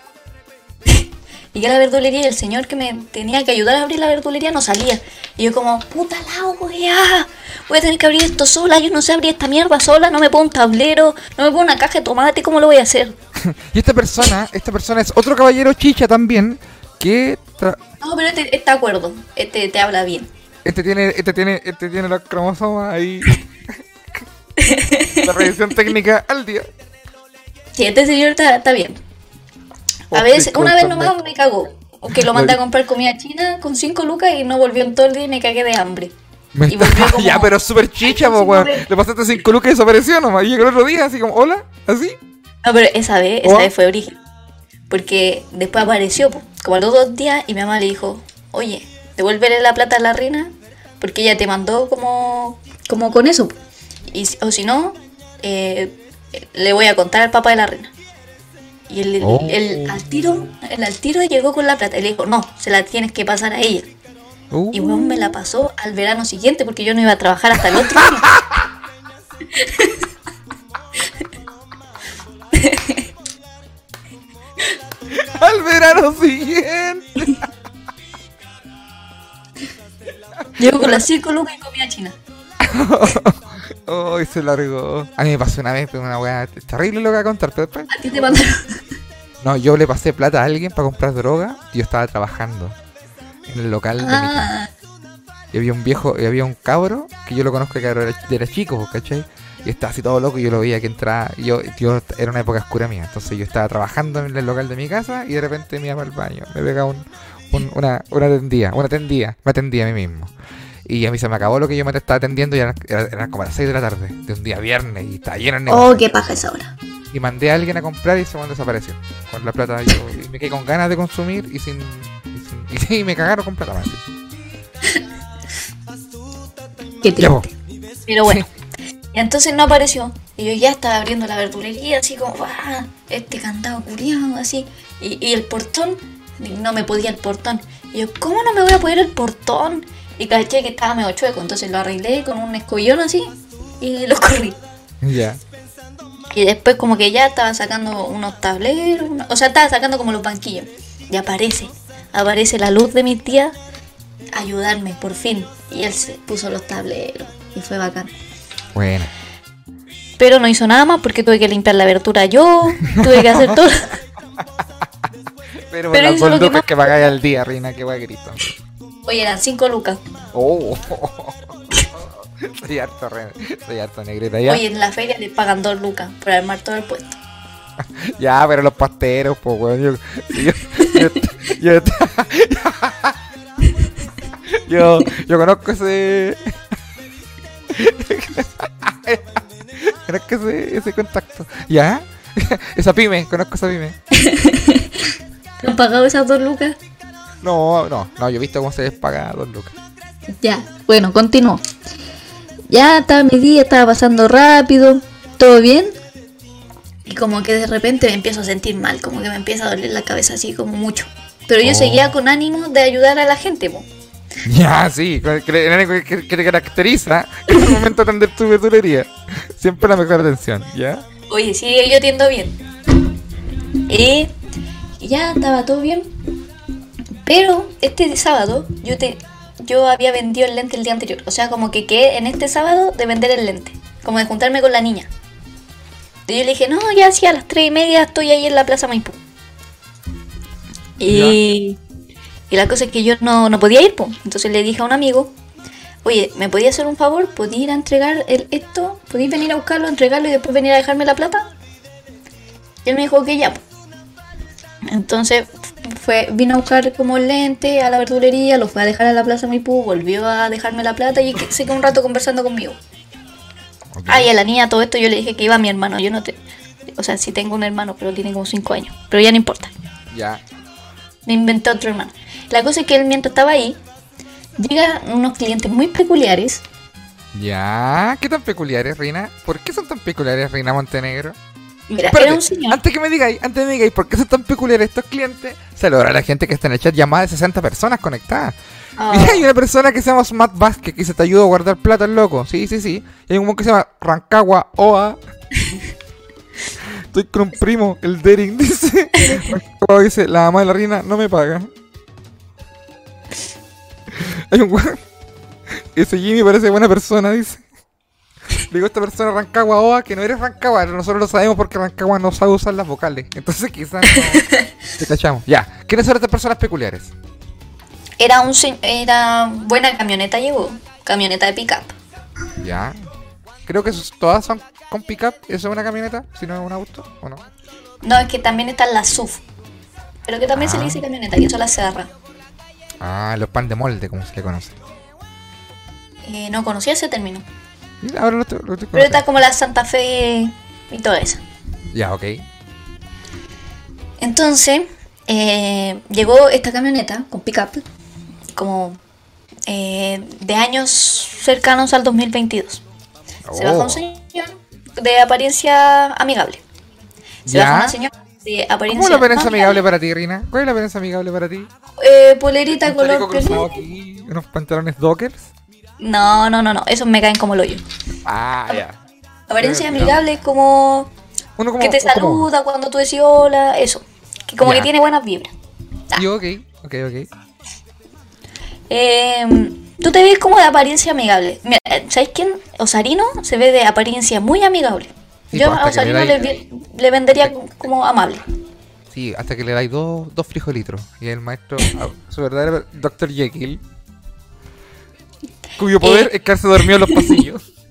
Llegué a la verdulería y el señor que me tenía que ayudar a abrir la verdulería no salía. Y yo como, puta la wea, voy a tener que abrir esto sola, yo no sé abrir esta mierda sola, no me pongo un tablero, no me pongo una caja de tomate, ¿cómo lo voy a hacer? Y esta persona, esta persona es otro caballero chicha también, que tra- No, pero este está acuerdo, este te habla bien. este tiene, este tiene, este tiene los cromosomas ahí. La revisión técnica al día. Sí, este señor está, está bien. A Oh, veces, una vez nomás me cagó. Que lo mandé a comprar comida china con 5 lucas y no volvió en todo el día y me cagué de hambre. Me Y está- volvió como- ya, pero es súper chicha, po, weón. Le pasaste 5 lucas y desapareció nomás. Y llegó el otro día, así como, hola, así. No, pero esa vez, esa ¿Oh? vez fue origen. Porque después apareció, como a los dos días, y mi mamá le dijo, oye, devuélvele la plata a la reina, porque ella te mandó como, como con eso. Y, o si no, eh, le voy a contar al papá de la reina. Y el, Oh. el al tiro, el al tiro llegó con la plata. Y le dijo, no, se la tienes que pasar a ella. Uh, Y me la pasó al verano siguiente porque yo no iba a trabajar hasta el otro año. al verano siguiente. Llego con las 5 lucas y comida china. Oh, se largó. A mí me pasó una vez, pero una weá terrible lo que voy a contar, pero después. A ti te mandaron. No, yo le pasé plata a alguien para comprar droga y yo estaba trabajando en el local de mi casa. Ah, Y había un viejo, y había un cabro que yo lo conozco que era, era chico, ¿cachai? Y estaba así todo loco y yo lo veía que entraba. Yo, yo era una época oscura mía. Entonces yo estaba trabajando en el local de mi casa y de repente me iba al baño. Me pegaba un, un- una, una tendía, una tendía, me atendía a mí mismo. Y a mí se me acabó lo que yo me estaba atendiendo y eran, era- eran como las 6 de la tarde, de un día viernes, y estaba lleno de negocio. Oh, qué paja esa hora. Y mandé a alguien a comprar y ese weón desapareció. Con la plata yo y me quedé con ganas de consumir y sin. Y, sin- y me cagaron con plata más. Qué triste. Pero bueno. Y entonces no apareció. Y yo ya estaba abriendo la verdulería, así como, ¡ah! Este candado culiado, así. Y, y el portón, no me podía el portón. Y yo, ¿cómo no me voy a poder el portón? Y caché que estaba medio chueco, entonces lo arreglé con un escollón así y lo corrí. Ya. Y después como que ya estaba sacando unos tableros, o sea, estaba sacando como los banquillos. Y aparece, aparece la luz de mi tía ayudarme, por fin. Y él se puso los tableros y fue bacán. Bueno. Pero no hizo nada más porque tuve que limpiar la abertura yo, tuve que hacer todo. Pero, Pero las dos lo que lucas que pagáis al día, Reina, que guay grito. Oye, eran 5 lucas. Oh. soy harto, Reina. Soy harto negrita ya. Oye, en la feria le pagan 2 lucas por armar todo el puesto. Ya, pero los pasteros, pues, weón. Yo, yo, yo, yo, yo, yo conozco ese. Conozco ese, ese contacto. ¿Ya? Esa pyme, conozco esa pyme. ¿Te han pagado esas 2 lucas? No, no, no, yo he visto cómo se les paga dos lucas. Ya, bueno, continúo. Ya estaba mi día, estaba pasando rápido, todo bien. Y como que de repente me empiezo a sentir mal, como que me empieza a doler la cabeza así como mucho. Pero yo Oh. seguía con ánimo de ayudar a la gente, po. Ya, sí, que, que- que- te caracteriza en el momento de atender tu verdulería. Siempre la mejor atención, ¿ya? Oye, sí, yo atiendo bien. Y y ya estaba todo bien. Pero este sábado yo te yo había vendido el lente el día anterior. O sea, como que quedé en este sábado de vender el lente. Como de juntarme con la niña. Y yo le dije, no, ya sí, a las tres y media estoy ahí en la Plaza Maipú. Y, y la cosa es que yo no, no podía ir, pues. Entonces le dije a un amigo, oye, ¿me podía hacer un favor? ¿Podía ir a entregar el, esto? ¿Podéis venir a buscarlo, entregarlo y después venir a dejarme la plata? Y él me dijo que ya. po. Entonces fue, vino a buscar como el lente a la verdulería, lo fue a dejar a la Plaza Maipú, volvió a dejarme la plata y se quedó un rato conversando conmigo. Ok. Ay, a la niña todo esto yo le dije que iba mi hermano, yo no te... O sea, sí tengo un hermano, pero tiene como 5 años. Pero ya no importa. Ya. Me inventé otro hermano. La cosa es que él mientras estaba ahí, llegan unos clientes muy peculiares. Ya. ¿Qué tan peculiares, Reina? ¿Por qué son tan peculiares, Reina Montenegro? Mira, Espérate, era un señor. Antes que me digáis, antes que me digáis por qué son tan peculiares estos clientes, saludará a la gente que está en el chat, ya más de 60 personas conectadas. Ah, Y hay una persona que se llama Matt Vázquez que dice te ayuda a guardar plata el loco. Sí, sí, sí. Y hay un que se llama Rancagua Oa. Estoy con un primo, el Dering, dice. Rancagua dice, la mamá de la reina no me paga. Hay un weón. Ese Jimmy parece buena persona, dice. Le digo a esta persona Rancagua Oa que no eres Rancagua, nosotros lo sabemos porque Rancagua no sabe usar las vocales. Entonces quizás no te cachamos. Ya. ¿Quiénes son estas personas peculiares? Era un era buena camioneta llevó, camioneta de pickup. Ya. Creo que todas son con pickup. ¿Eso es una camioneta? Si no es un auto, ¿o no? No, es que también está la SUV. Pero que también se le Ah. dice camioneta, y eso la Serra. Ah, los pan de molde, como se le conoce. Eh, no conocía ese término. Mira, ahora lo estoy, lo estoy Pero está como la Santa Fe y todo eso. Ya, ok. Entonces, eh, llegó esta camioneta con pickup, como eh, de años cercanos al 2022. Se Oh. bajó un señor de apariencia amigable. Se ¿Ya? bajó una señora de apariencia ¿Cómo es la apariencia amigable. amigable para ti, Rina? ¿Cuál es la apariencia amigable para ti? Eh, polerita ¿Un chaleco color aquí? ¿Unos pantalones dockers? No, no, no, no. Esos me caen como el hoyo. Ah, ya. Apariencia Eh, amigable es como Uno como... que te como- saluda cuando tú decís hola, eso. Que como que tiene buenas vibras. Sí, ok, ok, ok. Eh, tú te ves como de apariencia amigable. Mira, ¿sabes quién? Osarino se ve de apariencia muy amigable. Sí, Yo pues, a que Osarino le dais- vendería como amable. Sí, hasta que le dais dos, dos frijolitros. Y el maestro, su verdadero Dr. Jekyll, cuyo poder Eh. es quedarse dormido en los pasillos.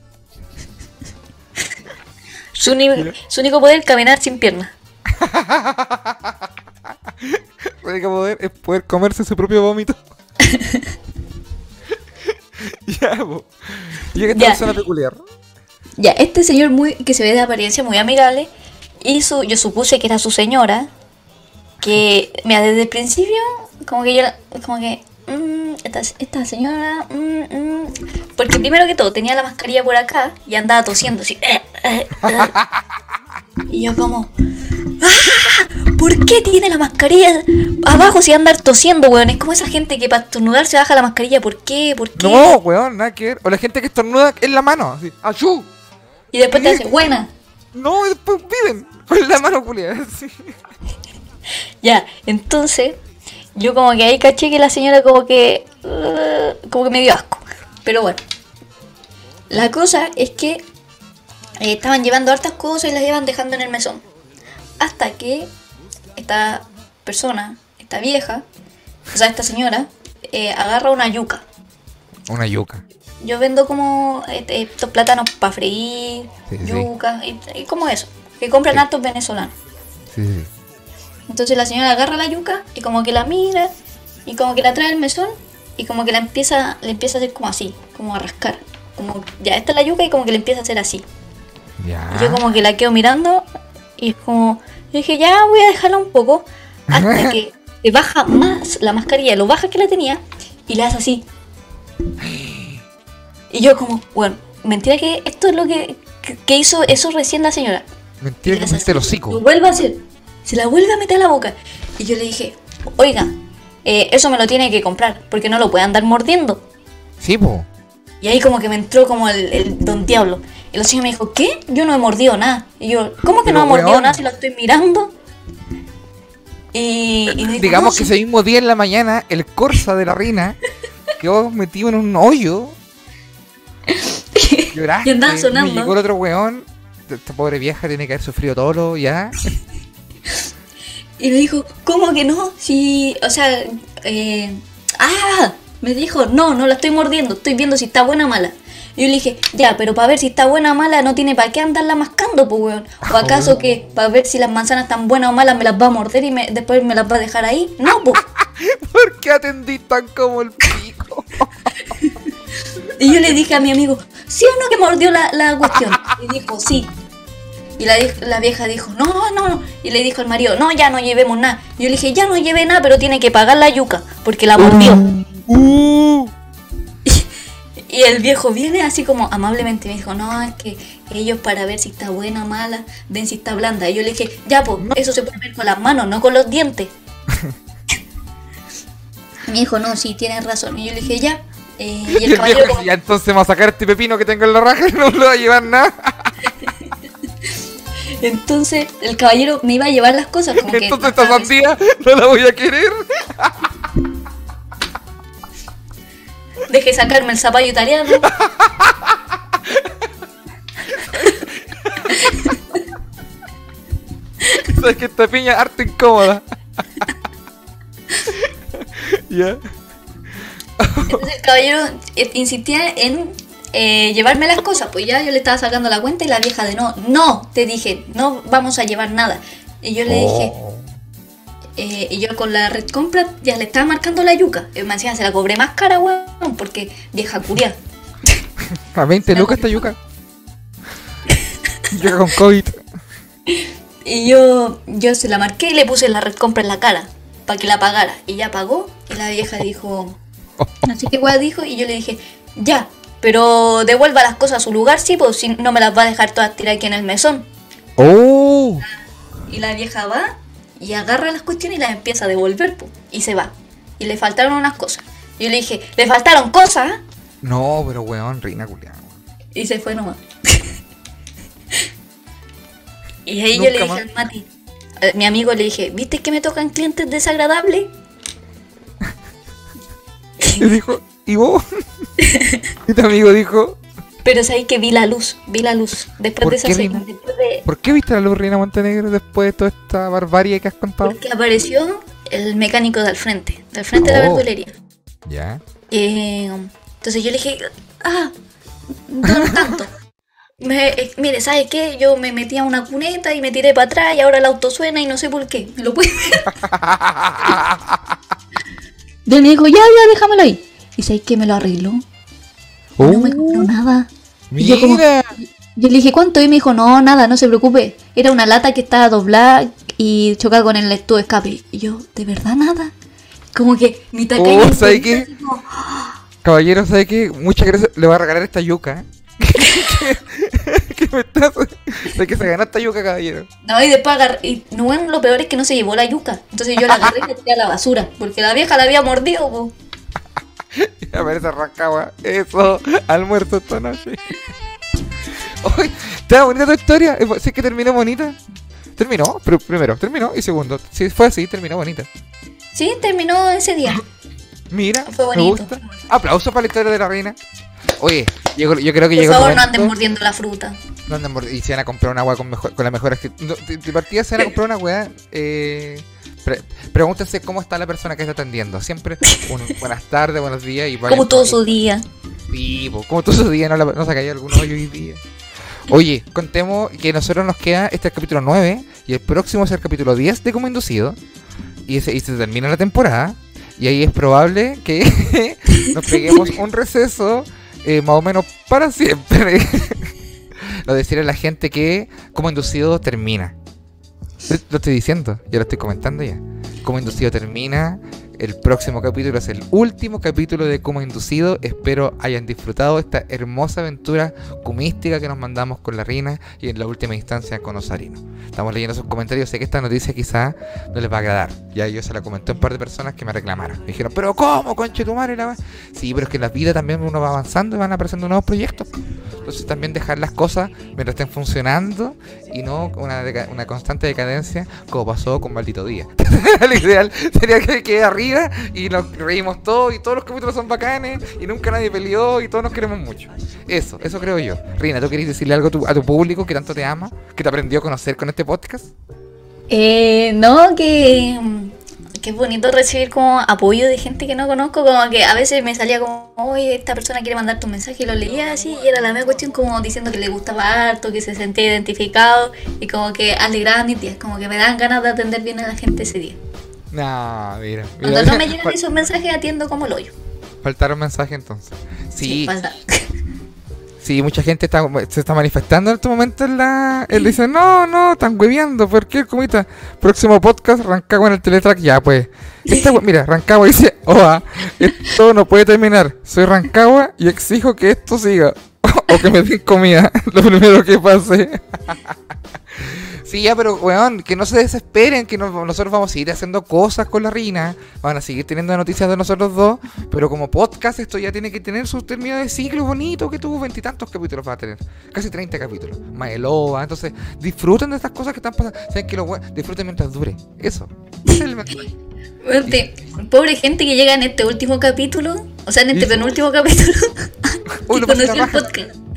Su, único poder es caminar sin piernas. Su único poder es poder comerse su propio vómito. ya, po. Y esta Ya. persona peculiar. Ya, este señor muy que se ve de apariencia muy amigable, y su, yo supuse que era su señora, que, mira, desde el principio, como que yo, como que, mm, esta, esta señora, mm, mm, porque primero que todo tenía la mascarilla por acá y andaba tosiendo así. eh, eh, eh. Y yo como, ¡ah! ¿Por qué tiene la mascarilla abajo si anda tosiendo, weón? Es como esa gente que para estornudar se baja la mascarilla. ¿Por qué? ¿Por qué? No, weón, nada que ver. O la gente que estornuda en la mano. Así, ¡achú! Y después te hace, buena. No, y después piden con la mano culiada. sí. Ya, entonces, yo como que ahí caché que la señora como que. uh, como que me dio asco. Pero bueno. La cosa es que eh, estaban llevando hartas cosas y las iban dejando en el mesón. Hasta que esta persona, esta vieja, o sea, esta señora, eh, agarra una yuca. Una yuca. Yo vendo como eh, estos plátanos para freír, Sí, sí. yuca, y, y como eso. Que compran Sí. hartos venezolanos. Entonces la señora agarra la yuca y como que la mira y como que la trae al mesón y como que la empieza, le empieza a hacer como así, como a rascar. Como ya esta es la yuca y como que le empieza a hacer así. Ya. Y yo como que la quedo mirando y es como, yo dije ya voy a dejarla un poco hasta que le baja más la mascarilla, lo baja que la tenía y la hace así. Y yo como, bueno, mentira que esto es lo que, que- que hizo eso recién la señora. Mentira Y que metiste el Lo hocico. vuelve a hacer. Se la vuelve a meter a la boca. Y yo le dije, oiga, eh, eso me lo tiene que comprar, porque no lo puede andar mordiendo. Sí, po. Y ahí como que me entró como el, el don diablo. Y la señora me dijo, ¿qué? Yo no he mordido nada. Y yo, ¿cómo que Pero, no he mordido weón. nada si lo estoy mirando? Y, y dijo, Digamos "No, que sí". ese mismo día en la mañana, el Corsa de la Rina quedó metido en un hoyo. Lloraste. Y andaba me sonando. llegó el otro weón. Esta pobre vieja tiene que haber sufrido todo lo ya. Y me dijo, ¿cómo que no? Si, o sea, eh, ah, me dijo, no, no la estoy mordiendo, estoy viendo si está buena o mala. Y yo le dije, ya, pero para ver si está buena o mala no tiene para qué andarla mascando, pues, weón. ¿O acaso que para ver si las manzanas están buenas o malas me las va a morder y me- después me las va a dejar ahí? No, pues. ¿Por qué atendí tan como el pico? Y yo le dije a mi amigo, ¿sí o no que mordió la, la cuestión? Y dijo, sí. Y la, la vieja dijo, no, no, no. Y le dijo al marido, no, ya no llevemos nada. Y yo le dije, ya no lleve nada, pero tiene que pagar la yuca, porque la mordió. Uh, Y el viejo viene así como amablemente y me dijo, no, es que ellos para ver si está buena o mala, ven si está blanda. Y yo le dije, ya, pues, eso se puede ver con las manos, no con los dientes. Me dijo, no, sí, tienes razón. Y yo le dije, ya. Eh, y y el caballero viejo, como- ya entonces me va a sacar este pepino que tengo en la raja y no lo va a llevar nada. Entonces el caballero me iba a llevar las cosas. Como que Entonces esta sandía no la voy a querer. Deje sacarme el zapallo italiano. Sabes que esta piña es harto incómoda. ya. Entonces el caballero eh, insistía en eh, llevarme las cosas. Pues ya yo le estaba sacando la cuenta y la vieja de no, no, te dije, no vamos a llevar nada. Y yo le dije, Oh. eh, y yo con la red compra ya le estaba marcando la yuca. Y me decía, se la cobré más cara, weón, porque vieja curia. A 20 lucas esta yuca. Yuca con COVID. Y yo, yo se la marqué y le puse la red compra en la cara para que la pagara. Y ya pagó. Y la vieja dijo, no sé qué weá dijo. Y yo le dije, ya, pero devuelva las cosas a su lugar, sí, pues si no me las va a dejar todas tiradas aquí en el mesón. Oh. Y la vieja va y agarra las cuestiones y las empieza a devolver, po, y se va. Y le faltaron unas cosas. Yo le dije, le faltaron cosas. No, pero weón, reina culiada. Y se fue nomás. y ahí yo le dije más. al Mati, a mi amigo le dije, ¿viste que me tocan clientes desagradables? Y dijo, ¿y vos? y tu amigo dijo, Pero sabéis que vi la luz, vi la luz. Después ¿Por de esa qué, cena, Rina? después de ¿por qué viste la luz reina Montenegro después de toda esta barbarie que has contado? porque apareció el mecánico del frente, del frente de la Oh. verdulería. Ya. Eh, entonces yo le dije, ah, no tanto. Me- eh, mire, ¿sabe qué? Yo me metí a una cuneta y me tiré para atrás y ahora el auto suena y no sé por qué. ¿Me lo puede ver? Y él me dijo, ya, ya, déjamelo ahí. Y ¿sabes qué? Me lo arregló. No me cobró nada. Y yo como-. Yo le dije, ¿cuánto? Y me dijo, no, nada, no se preocupe. Era una lata que estaba doblada y chocada con el tubo de escape. Y yo, ¿de verdad nada? Como que mi tacaña... Oh, ¿sabe qué? como, Caballero, ¿sabe qué? Muchas gracias. Le voy a regalar esta yuca. ¿Qué me? De que se ganó esta yuca, caballero. No, y después agarré. Y no, bueno, lo peor es que no se llevó la yuca. Entonces yo la agarré y la tiré a la basura. Porque la vieja la había mordido. po. Ya parece Rancagua. Eso, almuerzo esta noche. Uy, ¿está bonita tu historia? Eh, ¿Sí que terminó bonita? Terminó, pero primero, terminó y segundo, si fue así, terminó bonita. Sí, terminó ese día. Mira, Fue me bonito. gusta. Aplausos para la historia de la reina. Oye, yo creo que Por llegó el favor, no anden mordiendo la fruta. no anden mordi- y se van a comprar una agua con, mejor, con la mejor actitud. No, de, de partida se van a comprar una weá. Eh, pre- pregúntense cómo está la persona que está atendiendo. Siempre un- buenas tardes, buenos días y Como todo su día. Po, como todo su día no, la- no se ha caído algún hoyo hoy día. Oye, contemos que nosotros nos queda este es el capítulo 9 y el próximo es el capítulo 10 de Como Inducido. Y se termina la temporada. Y ahí es probable que nos peguemos un receso eh, más o menos para siempre. lo decirle a la gente que Como Inducido termina. Lo estoy diciendo, ya lo estoy comentando ya. Como Inducido termina. El próximo capítulo es el último capítulo de Como Inducido. Espero hayan disfrutado esta hermosa aventura cumística que nos mandamos con la Rina y en la última instancia con Osarino. Estamos leyendo sus comentarios. Sé que esta noticia quizá no les va a agradar. Ya yo se la comenté a un par de personas que me reclamaron. Me dijeron, ¿pero cómo, conche tu madre? La... va-?" Sí, pero es que en la vida también uno va avanzando y van apareciendo nuevos proyectos. Entonces también dejar las cosas mientras estén funcionando y no una constante decadencia como pasó con Maldito Día. Lo ideal sería que quede arriba y nos reímos todos y todos los capítulos son bacanes y nunca nadie peleó y todos nos queremos mucho. Eso, eso creo yo. Rina, ¿tú querés decirle algo a tu, a tu público que tanto te ama, que te aprendió a conocer con este podcast? Eh, no, que, que es bonito recibir como apoyo de gente que no conozco, como que a veces me salía como, oye, esta persona quiere mandarte un mensaje y lo leía así, y era la misma cuestión como diciendo que le gustaba harto, que se sentía identificado, y como que alegraba mis días, como que me dan ganas de atender bien a la gente ese día. No, mira. Cuando no me llegan esos mensajes atiendo como el hoyo. Faltaron mensajes entonces. Sí. Sí, mucha gente está, se está manifestando en este momento en la... Él dice, no, no, están hueveando, ¿por qué, comita? Próximo podcast, Rancagua en el Teletrack, ya pues. Esta mira, Rancagua dice, oa, esto no puede terminar. Soy Rancagua y exijo que esto siga. o que me den comida, lo primero que pase. Sí, ya, pero weón, que no se desesperen, que no- nosotros vamos a seguir haciendo cosas con la Rina, van a seguir teniendo noticias de nosotros dos, pero como podcast esto ya tiene que tener su término de ciclo bonito que tuvo veintitantos capítulos va a tener, casi 30 capítulos, Maeloba, entonces disfruten de estas cosas que están pasando, saben que lo bueno, disfruten mientras dure, eso, es el pobre gente que llega en este último capítulo, o sea, en este penúltimo capítulo, pasé conoció el podcast.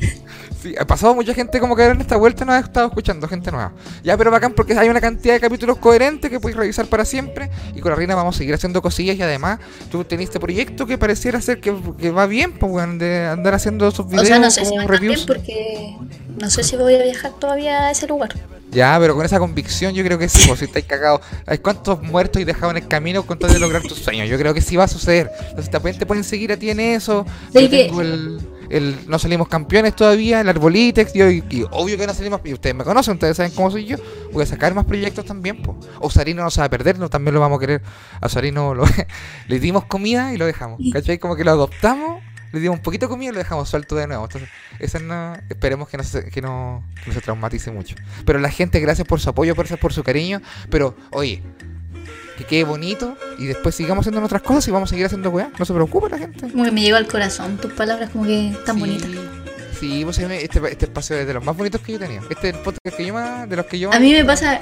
Sí, ha pasado mucha gente como que en esta vuelta nos ha estado escuchando, gente nueva. Ya, pero bacán porque hay una cantidad de capítulos coherentes que podéis revisar para siempre. Y con la reina vamos a seguir haciendo cosillas y además tú tenés este proyecto que pareciera ser que, que va bien, pues de andar haciendo esos O videos sea, no sé si como bien reviews. porque no sé si voy a viajar todavía a ese lugar. Ya, pero con esa convicción yo creo que sí, pues si estáis cagados. Hay cuántos muertos y dejados en el camino con tal de lograr tus sueños. Yo creo que sí va a suceder. Entonces también te pueden seguir a ti en eso. Sí, que- el, el- no salimos campeones todavía, el arbolitex, yo, y, y obvio que no salimos, y ustedes me conocen, ustedes saben cómo soy yo. Voy a sacar más proyectos también, pues. Osarino no se va a perder, no, también lo vamos a querer. A Osarino lo, le dimos comida y lo dejamos. ¿Cachai? Como que lo adoptamos, le dimos un poquito de comida y lo dejamos suelto de nuevo. Entonces, esa no, esperemos que no, se, que, no, que no se traumatice mucho. Pero la gente, gracias por su apoyo, gracias por su cariño. Pero, oye, que quede bonito y después sigamos haciendo nuestras cosas y vamos a seguir haciendo weá. No se preocupe la gente. Como que me llegó al corazón tus palabras como que tan Sí, bonitas. Sí, pues este, este espacio es de los más bonitos que yo tenido. Este es el podcast que yo más, de los que yo A mí me pasa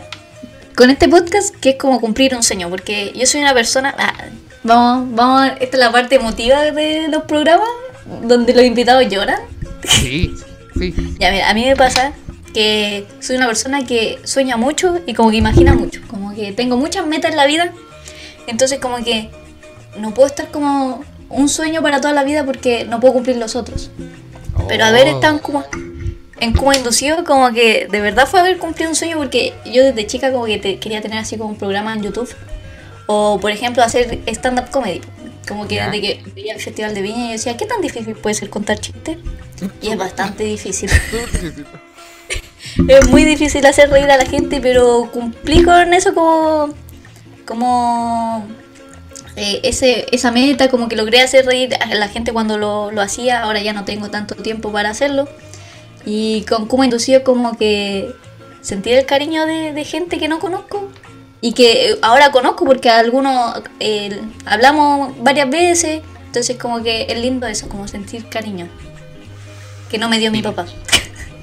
con este podcast que es como cumplir un sueño, porque yo soy una persona... ah, vamos, vamos, esta es la parte emotiva de los programas, donde los invitados lloran. Sí, sí. Ya, mira, a mí me pasa que soy una persona que sueña mucho y como que imagina mucho. Como que tengo muchas metas en la vida. Entonces como que no puedo estar como un sueño para toda la vida porque no puedo cumplir los otros. Pero haber Oh. estado en Kuma, en Kuma Inducido como que de verdad fue haber cumplido un sueño porque yo desde chica como que te- quería tener así como un programa en YouTube. O por ejemplo hacer stand-up comedy. Como que Ya. desde que veía el Festival de Viña yo decía, ¿qué tan difícil puede ser contar chistes? Y es bastante difícil. Es muy difícil hacer reír a la gente, pero cumplí con eso como. como. eh, ese, esa meta, como que logré hacer reír a la gente cuando lo, lo hacía. Ahora ya no tengo tanto tiempo para hacerlo. Y con Kuma Inducido, como que sentir el cariño de, de gente que no conozco. Y que eh, ahora conozco porque algunos eh, hablamos varias veces. Entonces, como que es lindo eso, como sentir cariño. Que no me dio mi papá.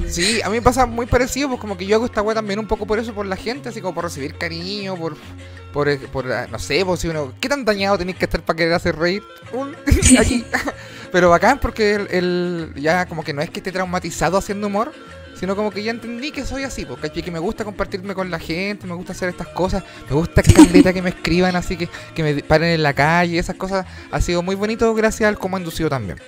Sí, a mí me pasa muy parecido, pues como que yo hago esta weá también un poco por eso, por la gente, así como por recibir cariño, por, por, eh, por, ah, no sé, pues si uno, ¿qué tan dañado tenéis que estar para querer hacer reír? Pero bacán porque el, el- ya como que no es que esté traumatizado haciendo humor, sino como que ya entendí que soy así, porque que me gusta compartirme con la gente, me gusta hacer estas cosas, me gusta caleta que me escriban así, que, que me paren en la calle, esas cosas, ha sido muy bonito gracias al Como Inducido también.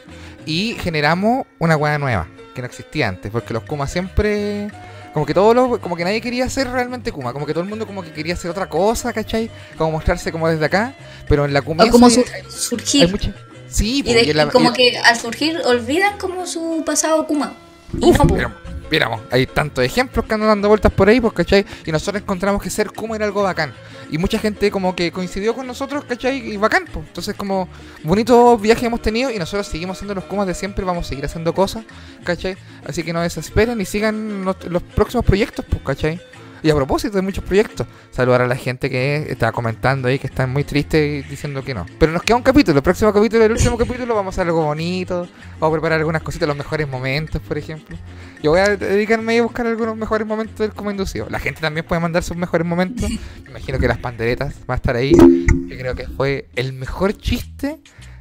Y generamos una weá nueva, que no existía antes, porque los Kuma siempre... Como que todo lo, como que nadie quería ser realmente Kuma, como que todo el mundo como que quería hacer otra cosa, ¿cachai? Como mostrarse como desde acá, pero en la Kuma O como hay surgir. mucha- Sí, Y, po, de- y en la- y como y- que al surgir olvidan como su pasado Kuma. Y Uf, no. Viéramos, hay tantos ejemplos que andan dando vueltas por ahí, pues, ¿cachai? Y nosotros encontramos que ser Kuma era algo bacán. Y mucha gente como que coincidió con nosotros, ¿cachai? Y bacán, pues. Entonces, como bonitos viajes hemos tenido y nosotros seguimos siendo los Kumas de siempre, vamos a seguir haciendo cosas, ¿cachai? Así que no desesperen y sigan los, los próximos proyectos, pues, ¿cachai? Y a propósito de muchos proyectos, saludar a la gente que está comentando ahí que están muy tristes y diciendo que no. Pero nos queda un capítulo, el próximo capítulo, el último capítulo, vamos a hacer algo bonito, vamos a preparar algunas cositas, los mejores momentos, por ejemplo. Yo voy a dedicarme a buscar algunos mejores momentos del como inducido. La gente también puede mandar sus mejores momentos. Me imagino que las panderetas va a estar ahí. Yo creo que fue el mejor chiste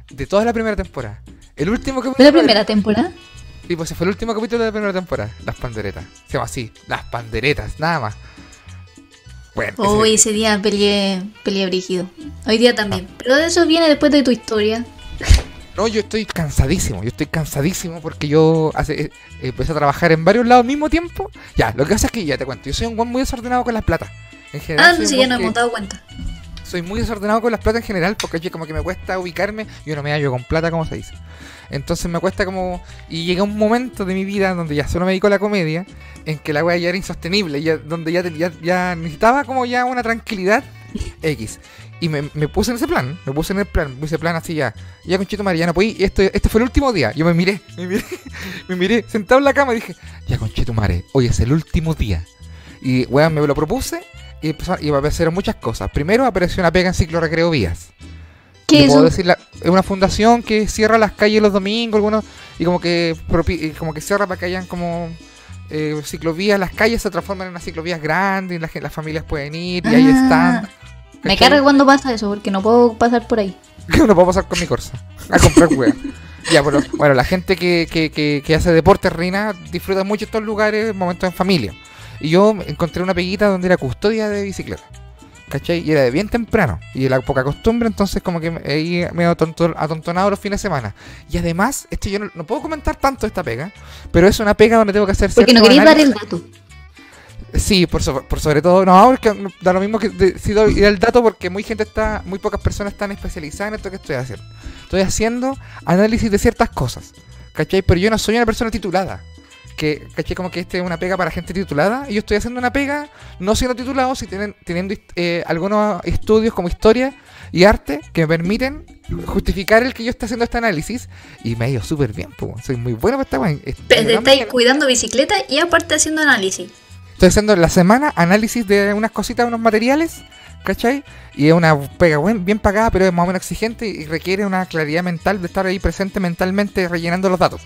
de toda la primera temporada. El último ¿Fue capítulo. la primera temporada? Sí, pues ese fue el último capítulo de la primera temporada. Las panderetas. Se llama así. Las panderetas, nada más. Bueno, Hoy ese día peleé, peleé brígido. Hoy día también. Pero de eso viene después de tu historia. No, yo estoy cansadísimo, yo estoy cansadísimo porque yo hace, eh, empecé a trabajar en varios lados al mismo tiempo. Ya, lo que pasa es que ya te cuento, yo soy un buen muy desordenado con las plata. En general, Ah, no, ya que- hemos dado cuenta. Soy muy desordenado con las plata en general porque yo como que me cuesta ubicarme y uno me hallo con plata, como se dice. Entonces me cuesta como... Y llega un momento de mi vida donde ya solo me dedico a la comedia, en que la weá ya era insostenible, ya, donde ya, ya, necesitaba como ya una tranquilidad X. Y me, me puse en ese plan, me puse en el plan, me puse plan así ya. Ya conchito Mariana, pues y esto, este fue el último día. Yo me miré, me miré, me miré, sentado en la cama y dije, ya conchito Mare, hoy es el último día. Y, weón, me lo propuse y empezó, y aparecieron muchas cosas. Primero apareció una pega en ciclo recreo vías. ¿Qué es decir la- es una fundación que cierra las calles los domingos, algunos, y como que como que cierra para que hayan como eh, ciclovías, las calles se transforman en unas ciclovías grandes y la gen- las familias pueden ir y ahí Ah, están. Me carga cuando pasa eso, porque no puedo pasar por ahí. no puedo pasar con mi Corsa a comprar weá. Ya, pero bueno, la gente que, que, que, que hace deporte, Reina, disfruta mucho estos lugares, momentos en familia. Y yo encontré una peguita donde era custodia de bicicleta. ¿Cachai? Y era de bien temprano. Y de la poca costumbre, entonces como que me- ahí me atontonado los fines de semana. Y además, esto yo no, no puedo comentar tanto esta pega, pero es una pega donde tengo que hacer Porque no queréis dar el dato. Sí, por, so- por sobre todo, no, porque da lo mismo que decido ir el dato porque muy gente está, muy pocas personas están especializadas en esto que estoy haciendo. Estoy haciendo análisis de ciertas cosas, ¿cachai? Pero yo no soy una persona titulada. Que, ¿cachai? Como que este es una pega para gente titulada. Y yo estoy haciendo una pega no siendo titulado, sino tienen- teniendo eh, algunos estudios como historia y arte que me permiten justificar el que yo esté haciendo este análisis. Y me ha ido súper bien, pues. Soy muy bueno para esta Pero te estáis cuidando bicicleta y aparte haciendo análisis. Estoy haciendo en la semana análisis de unas cositas, unos materiales, ¿cachai? Y es una pega buen- bien pagada, pero es más o menos exigente y requiere una claridad mental de estar ahí presente mentalmente rellenando los datos,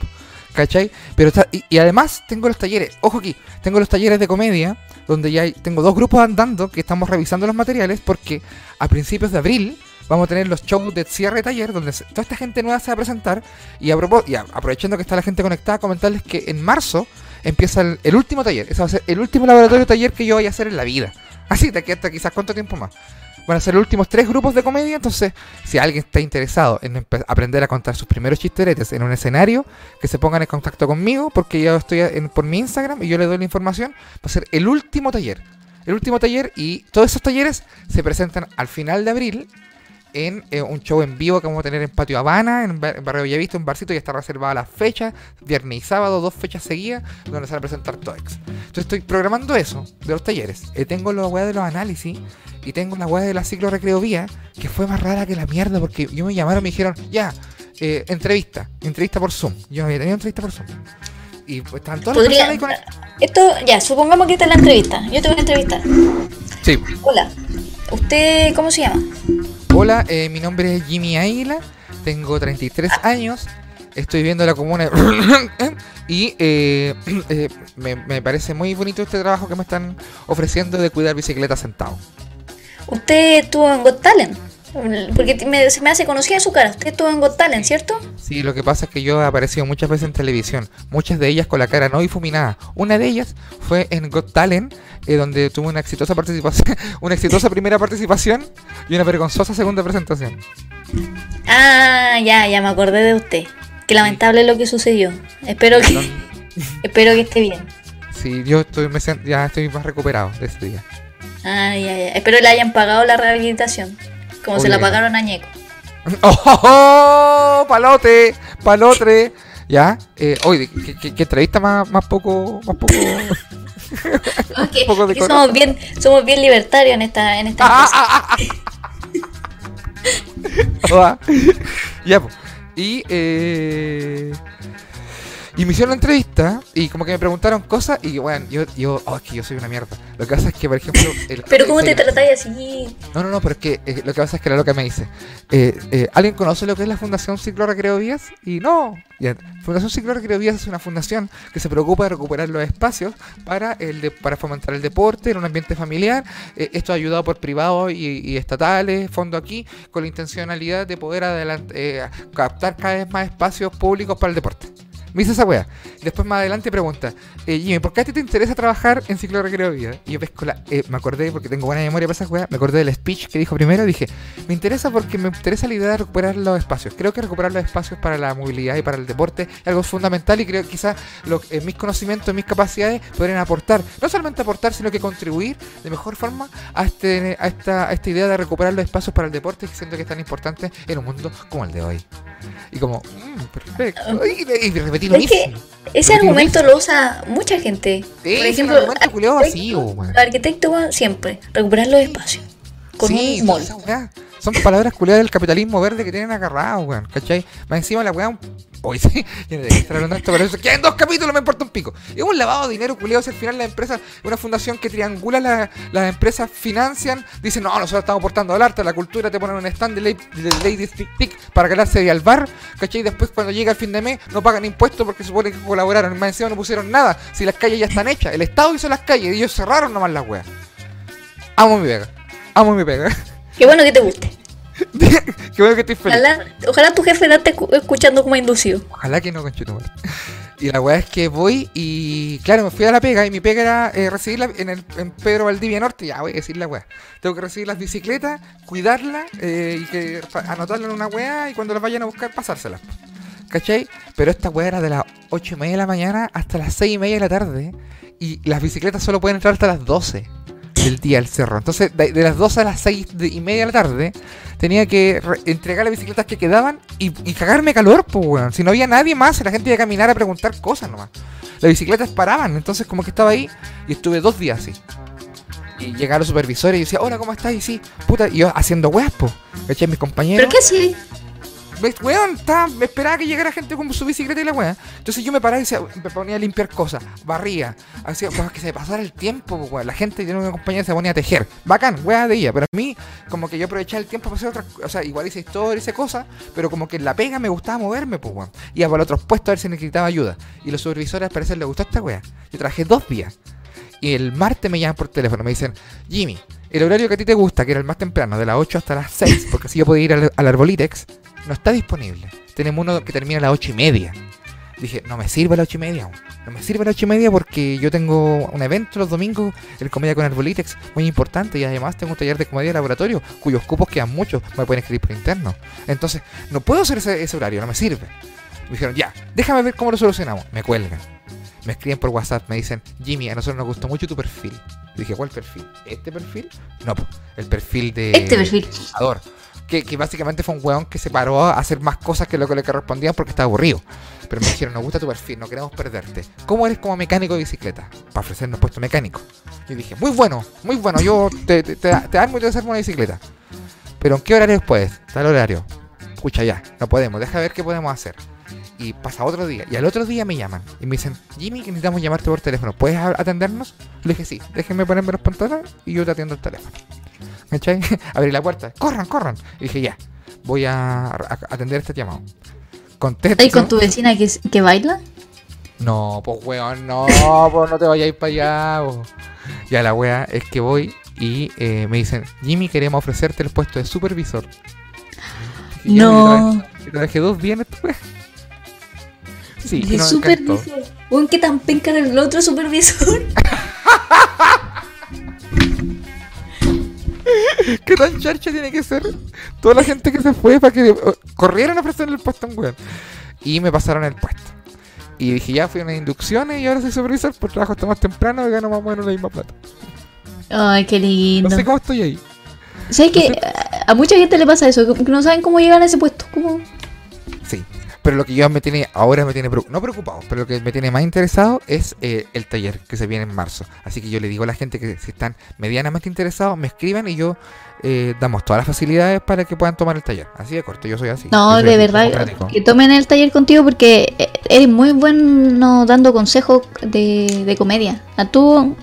¿cachai? Pero está, y, además tengo los talleres, ojo aquí, tengo los talleres de comedia, donde ya hay- tengo dos grupos andando que estamos revisando los materiales, porque a principios de abril vamos a tener los shows de cierre de taller, donde toda esta gente nueva se va a presentar. Y, a y aprovechando que está la gente conectada, comentarles que en marzo empieza el, el último taller. Ese va a ser el último laboratorio taller que yo voy a hacer en la vida. Así, de aquí hasta quizás cuánto tiempo más. Van a ser los últimos tres grupos de comedia, entonces si alguien está interesado en aprender a contar sus primeros chisteretes en un escenario, que se pongan en contacto conmigo, porque yo estoy en- por mi Instagram y yo le doy la información, va a ser el último taller. El último taller y todos esos talleres se presentan al final de abril en eh, un show en vivo que vamos a tener en Patio Habana, en, Ba- en Barrio Bellavista, un barcito, ya está reservada la fecha, viernes y sábado, dos fechas seguidas, donde se van a presentar TOEX. Entonces estoy programando eso de los talleres. Eh, tengo la weá de los análisis y tengo la weá de la ciclo recreo vía, que fue más rara que la mierda, porque yo me llamaron y me dijeron, ya, eh, entrevista, entrevista por Zoom. Yo no había tenido entrevista por Zoom. Y pues estaban todas las personas ahí con Esto, ya, supongamos que esta es la entrevista. Yo te voy a entrevistar. Sí. Hola. ¿Usted cómo se llama? Hola, eh, mi nombre es Jimmy Águila, tengo 33 años, estoy viviendo en la comuna y eh, eh, me, parece muy bonito este trabajo que me están ofreciendo de cuidar bicicleta sentado. Usted estuvo en Got Talent. Porque me- se me hace conocida su cara. Usted estuvo en Got Talent, ¿cierto? Sí, lo que pasa es que yo he aparecido muchas veces en televisión, muchas de ellas con la cara no difuminada. Una de ellas fue en Got Talent, eh, donde tuve una exitosa participación, una exitosa primera participación y una vergonzosa segunda presentación. Ah, ya, ya me acordé de usted. Qué lamentable lo que sucedió. Espero que, espero que esté bien. Sí, yo estoy, me ya estoy más recuperado de ese día. Ah, ya, ya. Espero le hayan pagado la rehabilitación. Como se la Obvio. pagaron a Ñeco. ¡Oh, oh, oh! ¡Palote! ¡Palotre! ¿Ya? Eh, oye, ¿qué, qué- qué entrevista más, más poco... Más poco... Ok, poco de somos bien, somos bien libertarios en esta, en esta empresa. Va. ya, pues. Y, eh... Y me hicieron la entrevista y como que me preguntaron cosas y bueno, yo, yo, oh, es que yo soy una mierda. Lo que pasa es que, por ejemplo... el- Pero ¿cómo te tratáis así? No, no, no, pero es que eh, lo que pasa es que la loca me dice, eh, eh, ¿alguien conoce lo que es la Fundación Ciclo Recreo Vías? Y no, Fundación Ciclo Recreo Vías es una fundación que se preocupa de recuperar los espacios para el de- para fomentar el deporte en un ambiente familiar. Eh, esto ayudado por privados y, y estatales, fondo aquí, con la intencionalidad de poder adelant- eh, captar cada vez más espacios públicos para el deporte. Me dice esa wea. Después más adelante pregunta, eh, Jimmy, ¿por qué a ti te interesa trabajar en ciclo recreo de vida? Y yo pesco la, eh, me acordé, porque tengo buena memoria para esas weas, me acordé del speech que dijo primero, dije, me interesa porque me interesa la idea de recuperar los espacios. Creo que recuperar los espacios para la movilidad y para el deporte es algo fundamental y creo que quizás eh, mis conocimientos, mis capacidades podrían aportar, no solamente aportar, sino que contribuir de mejor forma a, este, a, esta, a esta idea de recuperar los espacios para el deporte, que siento que es tan importante en un mundo como el de hoy. Y como, mm, perfecto. Y, y repetí Es que ese argumento lo usa mucha gente. Sí, Por es ejemplo, un argumento culiao arquitecto- vacío, siempre, recuperar los espacios. Con Sí, un mall. Son palabras culiadas del capitalismo verde que tienen agarrado, weón. ¿Cachai? Más encima la weá, Hoy sí, no debería estar esto, pero eso quedan dos capítulos, me importa un pico. Es un lavado de dinero culiado si al final la empresa, una fundación que triangula la- las empresas, financian, dicen, no, nosotros estamos aportando al arte, a la cultura, te ponen un stand de, ley- de Ladies Tic para calarse al bar, ¿cachai? Y después cuando llega el fin de mes no pagan impuestos porque supone que colaboraron, más encima no pusieron nada, si las calles ya están hechas, el Estado hizo las calles y ellos cerraron nomás las weas. Amo mi pega, amo mi pega. Qué bueno que te guste. Qué bueno que estoy feliz. Ojalá, ojalá tu jefe no esté escu- escuchando como inducido. Ojalá que no, conchito Y la weá es que voy y, claro, me fui a la pega y mi pega era eh, recibirla en, el, en Pedro Valdivia Norte. Ya voy a decir la weá. Tengo que recibir las bicicletas, cuidarlas eh, y que anotarlas en una weá y cuando las vayan a buscar, pasárselas. ¿Cachai? Pero esta weá era de las 8 y media de la mañana hasta las 6 y media de la tarde. Y las bicicletas solo pueden entrar hasta las 12 del día al cerro. Entonces, de, las 12 a las 6 de- y media de la tarde, tenía que re- entregar las bicicletas que quedaban y, cagarme calor, pues, weón. Si no había nadie más, la gente iba a caminar a preguntar cosas nomás. Las bicicletas paraban, entonces como que estaba ahí y estuve dos días así. Y llegaron los supervisores y decía, hola, ¿cómo estás? Y sí, puta, y yo haciendo weas. ¿Cachai? Mis compañeros. ¿Pero qué sí? ¿Ves, Weón, estaba- me esperaba que llegara gente con su bicicleta y la weá. Entonces yo me paraba y decía- me ponía a limpiar cosas, barría, hacía para que se pasara el tiempo, weón. La gente tiene una compañía se ponía a tejer. Bacán, weá de ella. Pero a mí, como que yo aprovechaba el tiempo para hacer otras cosas. O sea, igual hice historia, hice cosas, pero como que en la pega me gustaba moverme, pues, weón. Iba para otros puestos a ver si necesitaba ayuda. Y los supervisores al parecer les gustó esta weá. Yo trabajé dos días. Y el martes me llaman por teléfono, me dicen, Jimmy, el horario que a ti te gusta, que era el más temprano, de las 8 hasta las 6, porque así yo podía ir al, al Arbolitex, no está disponible. Tenemos uno que termina a las 8 y media. Dije, no me sirve a las 8 y media. No me sirve a las 8 y media porque yo tengo un evento los domingos, el Comedia con Arbolitex, muy importante. Y además tengo un taller de comedia de laboratorio, cuyos cupos quedan muchos, me pueden escribir por interno. Entonces, no puedo hacer ese, ese horario, no me sirve. Me dijeron, ya, déjame ver cómo lo solucionamos. Me cuelgan. Me escriben por WhatsApp, me dicen, Jimmy, a nosotros nos gustó mucho tu perfil. Dije, ¿cuál perfil? ¿Este perfil? No, el perfil de... Este perfil. Ador, Que, básicamente fue un weón que se paró a hacer más cosas que lo que le correspondía porque estaba aburrido. Pero me dijeron, nos gusta tu perfil, no queremos perderte. ¿Cómo eres como mecánico de bicicleta? Para ofrecernos puesto mecánico. Y dije, muy bueno, muy bueno, yo te, te, te, te armo y te desarmo una bicicleta. Pero ¿en qué horario después? Tal horario. Escucha ya, no podemos, deja ver qué podemos hacer. Y pasa otro día. Y al otro día me llaman. Y me dicen, Jimmy, que necesitamos llamarte por teléfono. ¿Puedes atendernos? Le dije, sí, déjenme ponerme los pantalones y yo te atiendo el teléfono. ¿Cachai? Abrí la puerta. Corran, corran. Y dije, ya, voy a, a- atender este llamado. Contesto. ¿Ahí con tu vecina que, que baila? No, pues weón, no, pues no te vayáis para allá. po. Ya la wea es que voy y eh, me dicen, Jimmy, queremos ofrecerte el puesto de supervisor. Y No. y y Trabajé dos esta wea. Sí, Dije, no, supervisor. Weón, ¿qué tan penca el otro supervisor? ¿Qué tan charcha tiene que ser? Toda la gente que se fue para que eh, corrieran a ofrecerle el puesto a un weón. Y me pasaron el puesto. Y dije, ya fui a unas inducciones y ahora soy supervisor, pues trabajo hasta más temprano y gano más o menos la misma plata. Ay, qué No lindo. sé cómo estoy ahí. ¿Sabes que a, a mucha gente le pasa eso? Que no saben cómo llegar a ese puesto. ¿Cómo? Pero lo que yo me tiene, ahora me tiene, no preocupado, pero lo que me tiene más interesado es eh, el taller que se viene en marzo. Así que yo le digo a la gente que si están medianamente interesados, me escriban y yo eh, damos todas las facilidades para que puedan tomar el taller. Así de corto, yo soy así. No, soy de verdad, que tomen el taller contigo porque eh, eres muy bueno dando consejos de, de comedia. A tú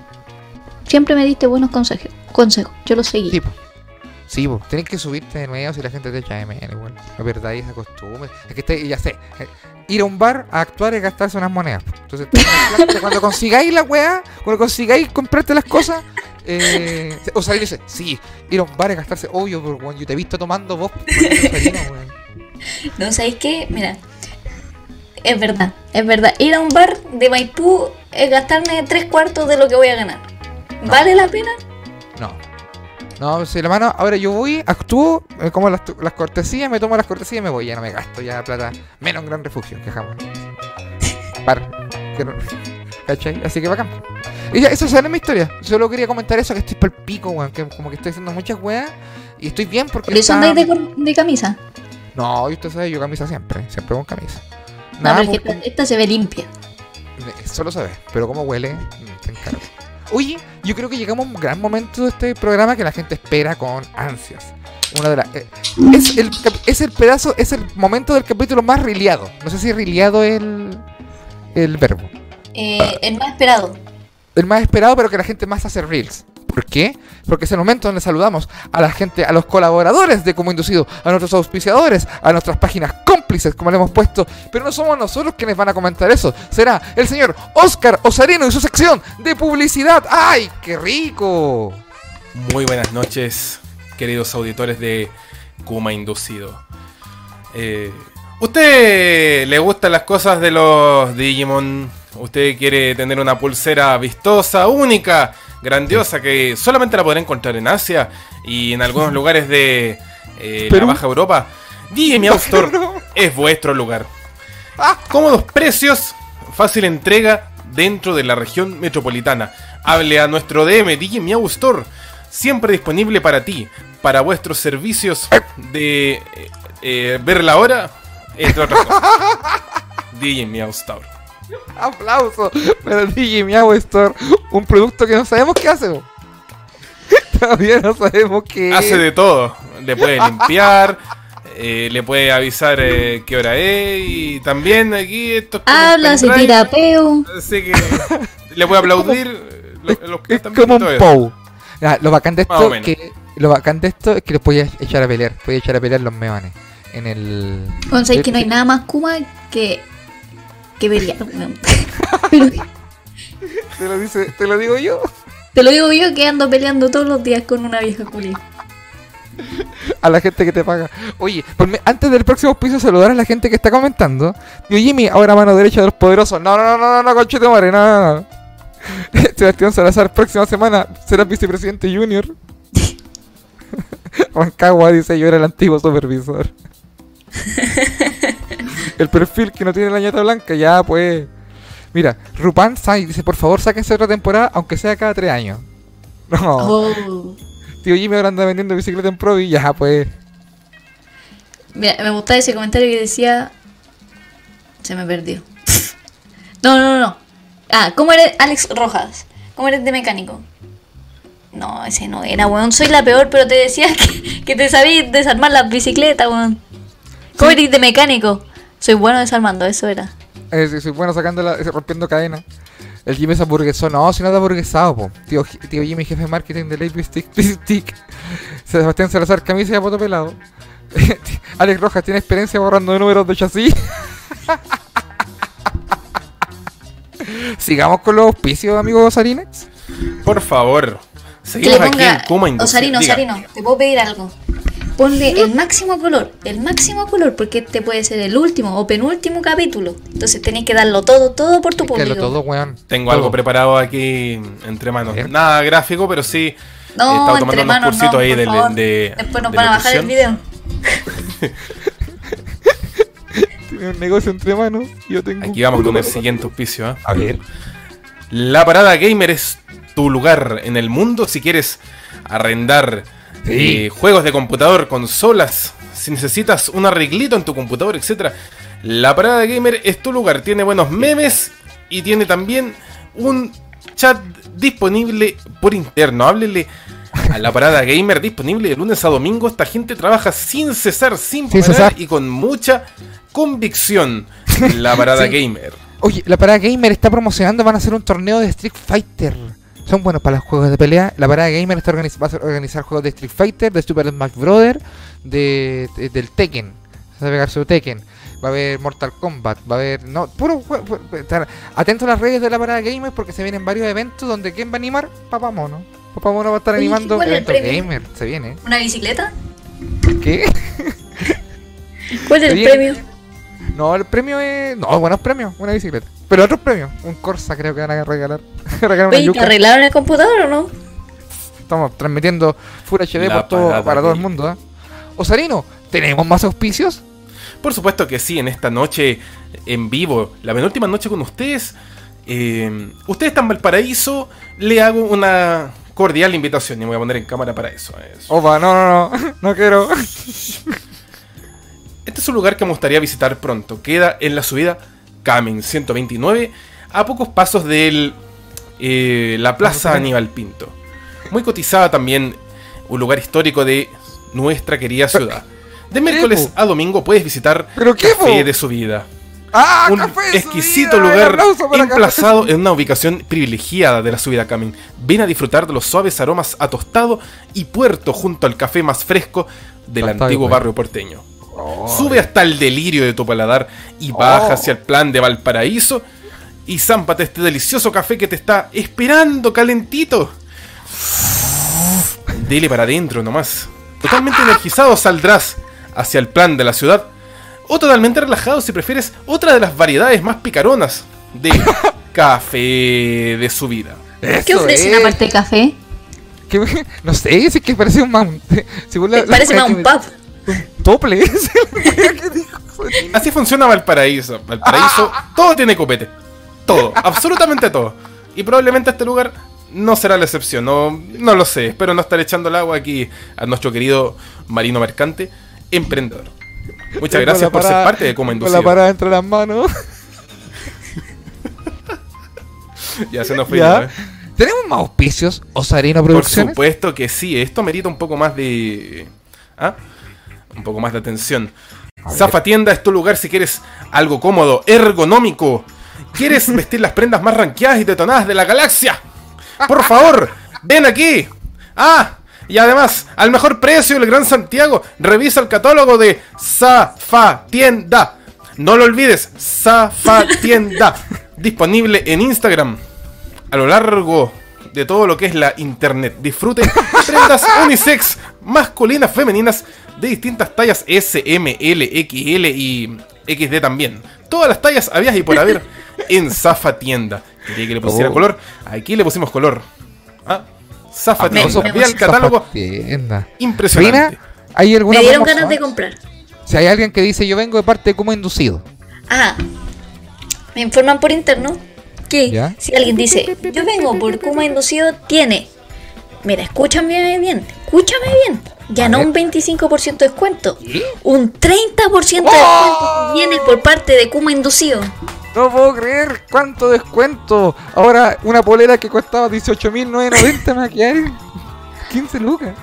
siempre me diste buenos consejos. consejos. Yo los seguí. Sí. Sí, po. Tienes que subirte de nuevo si la gente te echa de menos igual. No perdáis esa costumbre. Es que este- ya sé. eh, Ir a un bar a actuar es gastarse unas monedas. po. Entonces, cuando- cuando consigáis la weá, cuando consigáis comprarte las cosas, eh, o y dice, sí, ir a un bar es gastarse, obvio, pero weón, yo te he visto tomando vos. No, ¿sabéis qué? Mira, es verdad, es verdad. Ir a un bar de Maipú es gastarme tres cuartos de lo que voy a ganar. No. ¿Vale la pena? No. No, si la mano, ahora yo voy, actúo, me como las, las cortesías, me tomo las cortesías y me voy, ya no me gasto ya plata, menos en gran refugio, que jamás. Par. que no- ¿Cachai? Así que bacán. Y ya, eso es mi historia. Solo quería comentar eso, que estoy por el pico, weón, que como que estoy haciendo muchas weas y estoy bien porque... Por eso está- andáis de, camisa. No, y usted sabe, yo camisa siempre, siempre con camisa. No, Nada, pues, esta, esta se ve limpia. Solo saber, pero cómo huele, mm, te encargo. Oye, yo creo que llegamos a un gran momento de este programa que la gente espera con ansias. una de las eh, es el es el pedazo, es el momento del capítulo más riliado. No sé si riliado es el el verbo. Eh, el más esperado. El más esperado, pero que la gente más hace reels. ¿Por qué? Porque es el momento donde saludamos a la gente, a los colaboradores de Como Inducido, a nuestros auspiciadores, a nuestras páginas cómplices, como le hemos puesto. Pero no somos nosotros quienes van a comentar eso. Será el señor Oscar Osarino y su sección de publicidad. ¡Ay, qué rico! Muy buenas noches, queridos auditores de Kuma Inducido. Eh, ¿Usted le gustan las cosas de los Digimon? ¿Usted quiere tener una pulsera vistosa, única, grandiosa, que solamente la podrá encontrar en Asia y en algunos lugares de eh, la. Baja Europa? Digimiao Store es vuestro lugar. Cómodos precios, fácil entrega dentro de la región metropolitana. Hable a nuestro DM DJ Miau Store, siempre disponible para ti, para vuestros servicios de eh, eh, ver la hora, entre otras cosas. DJ Miau Store. ¡Aplauso! Para DJ Miau Store, un producto que no sabemos qué hace. bo. Todavía no sabemos qué Hace es. de todo. Le puede limpiar, eh, le puede avisar eh, qué hora es y también aquí esto es Habla, se tira peo. Así que le voy a aplaudir. lo- los que Es están como un. POW. Ya, lo bacán de esto menos. que lo bacán de esto es que los podías echar a pelear, podías echar a pelear los meones en el sabéis que no hay nada más Kuma que. Que pelear. weón. Pero te lo dice, te lo digo yo. te lo digo yo que ando peleando todos los días con una vieja culia. A la gente que te paga. Oye, ponme- antes del próximo piso saludar a la gente que está comentando. Tío Jimmy, ahora mano derecha de los poderosos. No, no, no, no, no, no, conchete madre, no, no, no. Sebastián Salazar, próxima semana serás vicepresidente junior. Rancagua dice yo era el antiguo supervisor. el perfil que no tiene la ñata blanca, ya pues. Mira, Rupan Sai dice, por favor sáquense otra temporada, aunque sea cada tres años. No, Oh. tío Jimmy ahora anda vendiendo bicicleta en Provi, ya pues. Mira, me gustaba ese comentario que decía. Se me perdió. No, no, no. Ah, ¿cómo eres Alex Rojas? ¿Cómo eres de mecánico? No, ese no era, weón. Soy la peor, pero te decía que, que te sabías desarmar las bicicletas, weón. ¿Cómo eres de mecánico? Soy bueno desarmando, eso era. Eh, sí, soy bueno sacando la, rompiendo cadena. El Jimmy es hamburguesado. No, si no es hamburguesado, po. Tío, tío Jimmy, jefe de marketing de Late Stick. Stick. Sebastián Salazar, camisa y a poto pelado. Alex Rojas tiene experiencia borrando números de chasis. Sigamos con los auspicios, amigos Sarinex. Por favor. Que Seguimos le aquí en Kuma Industrial. Osarino. Osarino, te puedo pedir algo. Ponle el máximo color, el máximo color, porque este puede ser el último o penúltimo capítulo. Entonces tenés que darlo todo, todo por tu público. todo, weón. Tengo Todo. algo preparado aquí entre manos. Nada gráfico, pero sí. he No, estado tomando entre unos manos, cursitos no, ahí de, de- Después nos de van a bajar el video. Tiene un negocio entre manos. y Yo tengo Aquí vamos con el siguiente auspicio. ¿ah? A ver. La Parada Gamer es tu lugar en el mundo si quieres arrendar Sí. eh, juegos de computador, consolas, si necesitas un arreglito en tu computador, etc. La Parada Gamer es tu lugar. Tiene buenos memes y tiene también un chat disponible por interno. Háblele a la Parada Gamer disponible de lunes a domingo. Esta gente trabaja sin cesar, sin Sin parar cesar. y con mucha convicción. La Parada Sí. Gamer. Oye, la Parada Gamer está promocionando, van a hacer un torneo de Street Fighter. Son buenos para los juegos de pelea. La Parada Gamer está organiz- va a organizar juegos de Street Fighter, de Super Smash Bros., de, de- del Tekken. Se va a pegar su Tekken. Va a haber Mortal Kombat, va a haber... No, puro... jue- jue- estar Atentos a las redes de la Parada Gamer porque se vienen varios eventos donde ¿quién va a animar? Papá Mono. Papá Mono va a estar Oye, animando ¿cuál es el eventos gamer. Se viene. ¿Una bicicleta? ¿Qué? ¿Cuál es el premio? No, el premio es... No, buenos premios. Una bicicleta. Pero otros premios. Un Corsa creo que van a regalar. regalar ¿te arreglaron el computador o no? Estamos transmitiendo Full HD por todo, para todo el mundo. ¿eh? Osarino, ¿tenemos más auspicios? Por supuesto que sí, en esta noche en vivo, la penúltima noche con ustedes. eh, ustedes están en Valparaíso, le hago una cordial invitación y me voy a poner en cámara para eso. eso. Opa, no, no, no, no quiero. Este es un lugar que me gustaría visitar pronto. Queda en la subida Camin 129, a pocos pasos de la Plaza Aníbal Pinto. Muy cotizada también, un lugar histórico de nuestra querida ciudad. De miércoles a domingo puedes visitar ¿Pero qué, Café de su vida. ¡Ah, un Café exquisito Subida! lugar ¡Aplauso para Café emplazado en una ubicación privilegiada de la subida Camin. Ven a disfrutar de los suaves aromas a tostado y puerto junto al café más fresco del antiguo barrio porteño. Sube hasta el delirio de tu paladar y baja Oh. hacia el plan de Valparaíso y zámpate este delicioso café que te está esperando calentito. Dele para adentro nomás. Totalmente energizado saldrás hacia el plan de la ciudad. O totalmente relajado si prefieres otra de las variedades más picaronas de café de su vida. ¿Qué Eso ofrecen es. aparte de café? ¿Qué- No sé, es que parece un mount. La- la Parece un pub. Un tople. esa es la wea que dijo. Así funciona Valparaíso. Valparaíso, todo tiene copete. Todo, absolutamente todo. Y probablemente este lugar no será la excepción. No, no lo sé. Espero no estar echando el agua aquí a nuestro querido marino mercante, emprendedor. Muchas gracias la por ser parte de Como tengo la Inducido. parada entre las manos. Ya se nos fue. ¿Ya? ¿eh? ¿Tenemos más auspicios? Osarino Por Producciones. supuesto que sí. Esto merita un poco más de. ¿Ah? Un poco más de atención. Zafa Tienda es tu lugar si quieres algo cómodo, ergonómico. ¿Quieres vestir las prendas más ranqueadas y detonadas de la galaxia? Por favor, ven aquí. Ah, y además, al mejor precio del Gran Santiago, revisa el catálogo de Zafa Tienda. No lo olvides, Zafa Tienda. Disponible en Instagram a lo largo de todo lo que es la internet. Disfrute prendas unisex masculinas, femeninas, de distintas tallas S, M, L, XL y XD también. Todas las tallas habías y por haber en Zafa Tienda. Quería que le pusiera Oh. color. Aquí le pusimos color. ¿Ah? Zafa Me- Tienda. me gusta. catálogo Tienda. impresionante. ¿hay alguna Me dieron ganas de comprar. Si hay alguien que dice yo vengo de parte de como inducido. Ah, me informan por interno que ¿Ya? si alguien dice, yo vengo por Kuma Inducido, tiene. Mira, escúchame bien, escúchame bien. Ver. un 25% de descuento, un 30% de ¡Oh! descuento viene por parte de Kuma Inducido. No puedo creer cuánto descuento. Ahora una polera que costaba 18.990 me va a quedar en 15 lucas.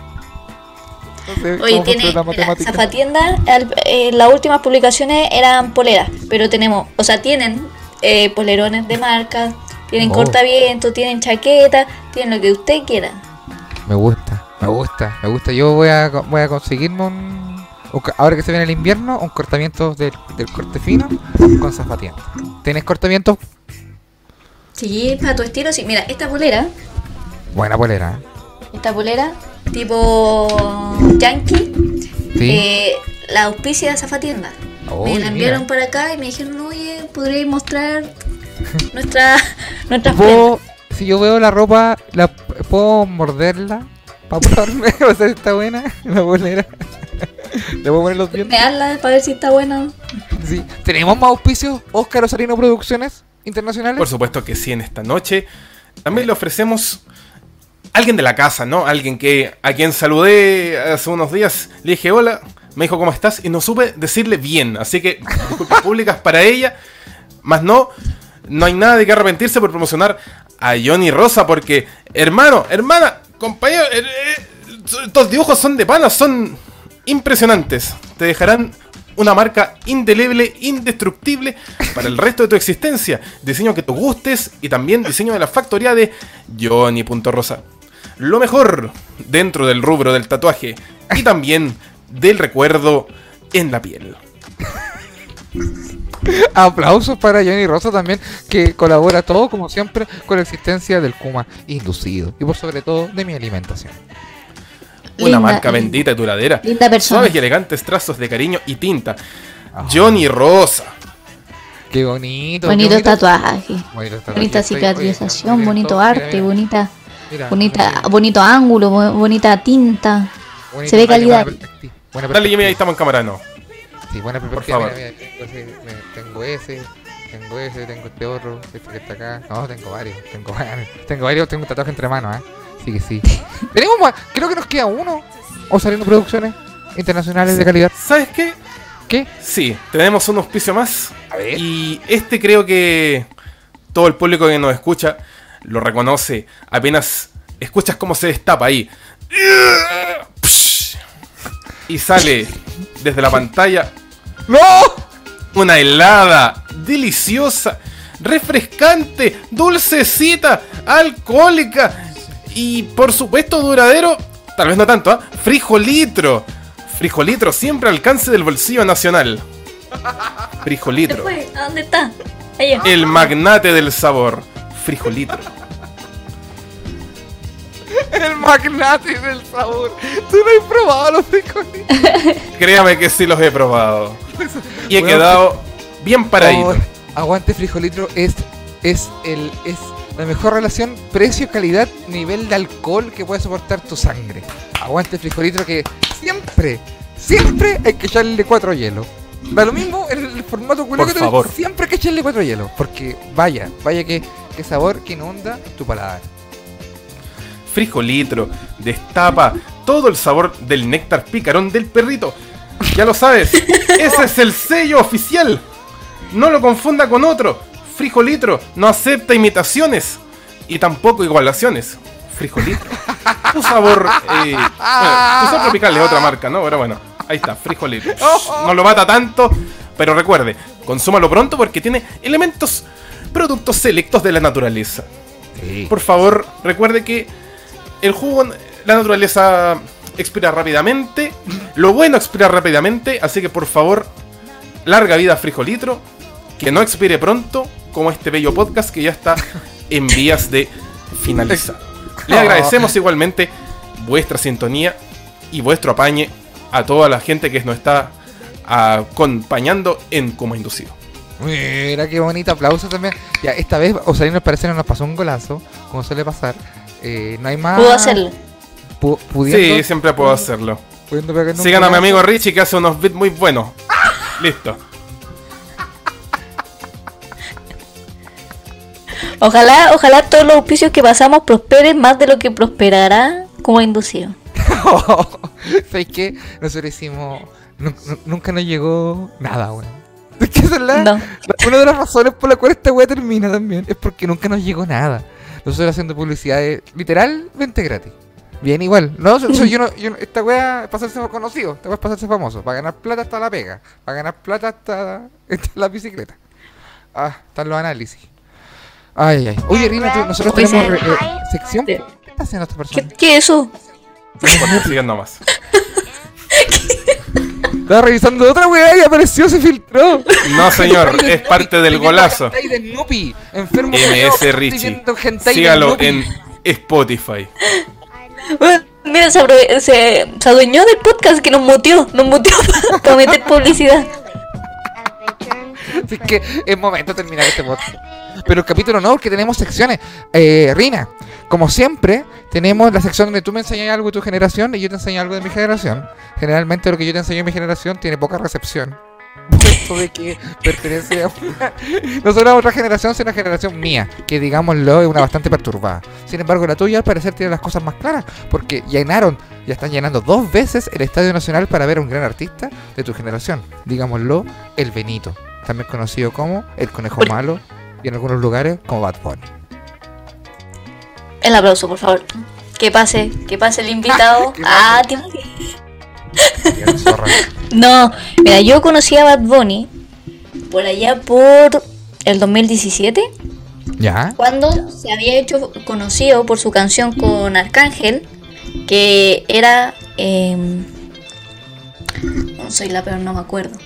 Oye, tiene la. Zafatienda, al- eh, las últimas publicaciones eran poleras, pero tenemos, o sea, tienen eh, polerones de marca, tienen Oh. cortaviento, tienen chaqueta, tienen lo que usted quiera. Me gusta, me gusta, me gusta. Yo voy a, voy a conseguirme un, Ahora que se viene el invierno, un cortamiento del, del corte fino con zafatienda. ¿Tienes cortamiento? Sí, para tu estilo, sí. Mira, esta polera, Buena polera. esta polera, tipo yankee, Sí. eh, la auspicia de Zafatienda. Oye, me la enviaron mira. para acá y me dijeron, oye, ¿podríais mostrar nuestra, nuestras si yo veo la ropa, la, ¿puedo morderla? Para probarme, o sea, está buena la polera. ¿Le puedo poner los dientes? Mearla para ver si está buena. Sí. ¿Tenemos más auspicios? Oscar Osarino Producciones Internacionales. Por supuesto que sí, en esta noche. También le ofrecemos alguien de la casa, ¿no? Alguien que a quien saludé hace unos días, le dije hola, me dijo cómo estás y no supe decirle bien, así que disculpas públicas para ella, más no, no hay nada de que arrepentirse por promocionar a Johnny Rosa porque, hermano, hermana, compañero, eh, eh, estos dibujos son de panas, son impresionantes, te dejarán una marca indeleble, indestructible para el resto de tu existencia. Diseño que te gustes y también diseño de la factoría de Johnny.rosa. Lo mejor dentro del rubro del tatuaje y también del recuerdo en la piel. Aplausos para Johnny Rosa también, que colabora todo, como siempre, con la existencia del Kuma inducido. Y por sobre todo, de mi alimentación. Una Linda, marca linda. bendita y duradera. Linda persona. Suaves y elegantes trazos de cariño y tinta. Johnny Rosa. Qué bonito. Bonito qué bonito. tatuaje. Bonito tatuaje. Bonita cicatrización, oye, bonito arte, mira, bonita, mira, bonita, mira, bonito ángulo, bo- bonita tinta. bonito, se ve calidad. perspectiva, buena Dale, Jimmy, ahí estamos en cámara, no. Sí, buena perspectiva. favor. mira, mira, tengo ese, me- tengo ese, tengo ese, tengo este otro, este que está acá. No, tengo varios, tengo varios. Tengo varios, tengo un tatuaje entre manos, ¿eh? Así que sí. Tenemos más, creo que nos queda uno. O saliendo producciones internacionales de calidad. ¿Sabes qué? ¿Qué? Sí, tenemos un auspicio más. A ver. Y este creo que todo el público que nos escucha lo reconoce. Apenas escuchas cómo se destapa ahí. y sale desde la pantalla ¡No! Una helada deliciosa, refrescante, dulcecita, alcohólica y por supuesto duradero, tal vez no tanto, ¿ah? frijolitro. Frijolitro siempre al alcance del bolsillo nacional. ¿Se Frijolitro. dónde está? Allá. El magnate del sabor. Frijolitro. El magnate del sabor. Tú no has probado los frijolitos. Créame que sí los he probado. Y he Bueno, quedado bien paradito. Oh, aguante frijolitro es, es, el, es la mejor relación precio-calidad nivel de alcohol que puede soportar tu sangre. Aguante frijolitro que siempre, siempre hay que echarle cuatro hielos. Da lo mismo en el formato culo que te- favor. siempre hay que echarle cuatro hielos. Porque vaya, vaya que, que sabor que inunda tu paladar. Frijolitro destapa todo el sabor del néctar picarón del perrito. Ya lo sabes, ese es el sello oficial. No lo confunda con otro. Frijolitro no acepta imitaciones y tampoco igualaciones. Frijolitro. Tu sabor. Eh, bueno, tu sabor tropical es otra marca, ¿no? Pero bueno, ahí está, Frijolitro. No lo mata tanto, pero recuerde, consúmalo pronto porque tiene elementos, productos selectos de la naturaleza. Por favor, recuerde que el jugo, la naturaleza expira rápidamente. Lo bueno expira rápidamente. Así que por favor, larga vida a Frijolitro. Que no expire pronto, como este bello podcast que ya está en vías de finalizar. Le agradecemos igualmente vuestra sintonía y vuestro apañe a toda la gente que nos está acompañando en Como Inducido. Mira qué bonito aplauso también. Ya, esta vez Osalino al parecer nos pasó un golazo, como suele pasar. Eh, no hay más. Pudo hacerlo. Pudiendo, Sí, siempre puedo hacerlo. pudiendo pegar un Sigan a mi amigo Richie que hace unos beats muy buenos. Listo. Ojalá, ojalá todos los auspicios que pasamos prosperen más de lo que prosperará como inducido. ¿Sabes qué? Nosotros hicimos. nu- nu- nunca nos llegó nada, weón. Es que esa es la, No. la- una de las razones por la cual esta weá termina también. Es porque nunca nos llegó nada. Nosotros haciendo publicidad es literalmente gratis. Bien, igual. No, yo no, yo no- esta weá es pasarse conocido. Esta weá es pasarse famoso. Para ganar plata hasta la pega. Para ganar plata hasta, hasta la bicicleta. Ah, están los análisis. Ay, ay, ay. Oye, Rina, tú- nosotros Oye, tenemos eh, sección. ¿Qué está haciendo esta persona? ¿Qué, qué es eso? Sigan nomás. Estaba revisando otra weá y apareció, se filtró. No, señor, es parte del golazo. De enfermo MS Richie. Sígalo en Spotify. Mira, se, se, se adueñó del podcast que nos muteó. Nos muteó para meter publicidad. Así que es momento de terminar este podcast. Pero el capítulo no, porque tenemos secciones. Eh, Rina, como siempre, tenemos la sección donde tú me enseñas algo de tu generación y yo te enseño algo de mi generación. Generalmente lo que yo te enseño de mi generación tiene poca recepción. Esto de que pertenece a una... No solo a otra generación, sino a una generación mía, que digámoslo es una bastante perturbada. Sin embargo, la tuya al parecer tiene las cosas más claras, porque llenaron, ya están llenando dos veces el Estadio Nacional para ver a un gran artista de tu generación. Digámoslo, el Benito, también conocido como el Conejo Malo y en algunos lugares como Bad Bunny. El aplauso, por favor. Que pase, que pase el invitado. Ah, No, mira, yo conocí a Bad Bunny por allá por el 2017, ¿Ya? cuando se había hecho conocido por su canción con Arcángel, que era... em, no soy la peor, no me acuerdo.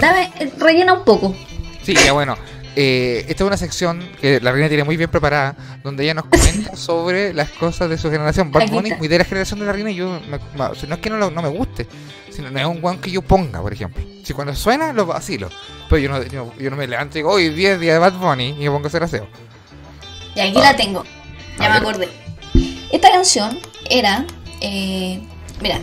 Dame, eh, rellena un poco. Sí, ya bueno. Eh, esta es una sección que la reina tiene muy bien preparada, donde ella nos comenta sobre las cosas de su generación. Bad Bunny, muy de la generación de la reina, y yo me- no es que no, lo- no me guste, sino no es un guan que yo ponga, por ejemplo. Si cuando suena, lo vacilo. Pero yo no, yo, yo no me levanto y digo, hoy 10 día de Bad Bunny, y me pongo a hacer aseo. Y aquí la tengo. Ya me acordé. Esta canción era. eh, mira,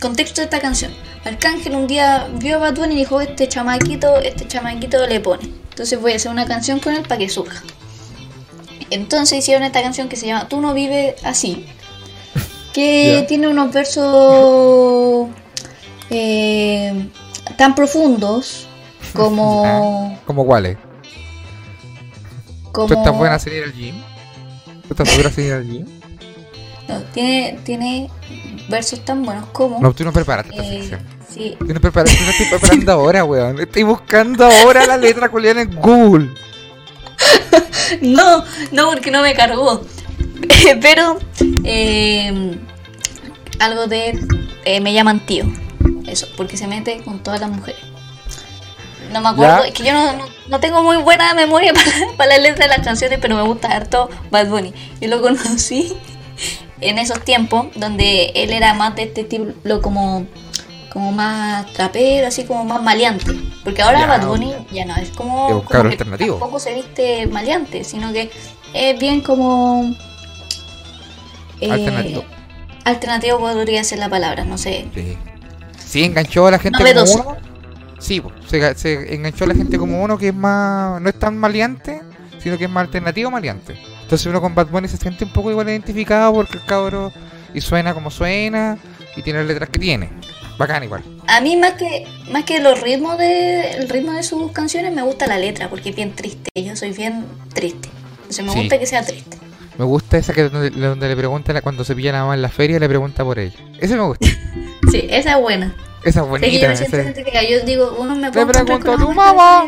contexto de esta canción. Arcángel un día vio a Bad Bunny y dijo: Este chamaquito, este chamaquito le pone. Entonces voy a hacer una canción con él para que surja. Entonces hicieron esta canción que se llama Tú no vives así. Que tiene unos versos eh, tan profundos como. ¿Cómo cuáles? como ¿Tú estás buena a salir al gym? ¿Tú estás segura de salir al gym? no, tiene, tiene versos tan buenos como. No, tú no preparaste esta eh, sección. Sí, tú no estoy preparando ahora, weón. Estoy buscando ahora la letra culiana en Google. No, no, porque no me cargó. Pero eh, algo de eh, me llaman tío. Eso, porque se mete con todas las mujeres. No me acuerdo, Ya. es que yo no, no- no tengo muy buena memoria para, para las letras de las canciones, pero me gusta harto Bad Bunny. Yo lo conocí en esos tiempos donde él era más de este estilo como, como más trapero, así como más maleante. Porque ahora Ya, Bad Bunny ya no es como, Es un como que alternativo. tampoco se viste maleante, sino que es bien como eh, Alternativo. Alternativo podría ser la palabra, no sé. Sí. Sí, enganchó a la gente como uno. Sí, po, se, se enganchó a la gente como uno que es más. No es tan maleante, sino que es más alternativo maleante. Entonces uno con Bad Bunny se siente un poco igual identificado porque el cabro. Y suena como suena. Y tiene las letras que tiene. Bacán igual. A mí más que más que los ritmos de el ritmo de sus canciones me gusta la letra porque es bien triste. Yo soy bien triste. Entonces me Sí. gusta que sea triste. Me gusta esa que donde, donde le pregunta cuando se pilla la mamá en la feria le pregunta por ella. Ese me gusta. Sí, esa es buena. Esa es yo bonita. me siento ese- identificada. Yo digo, uno me Le pregunto a tu mamá.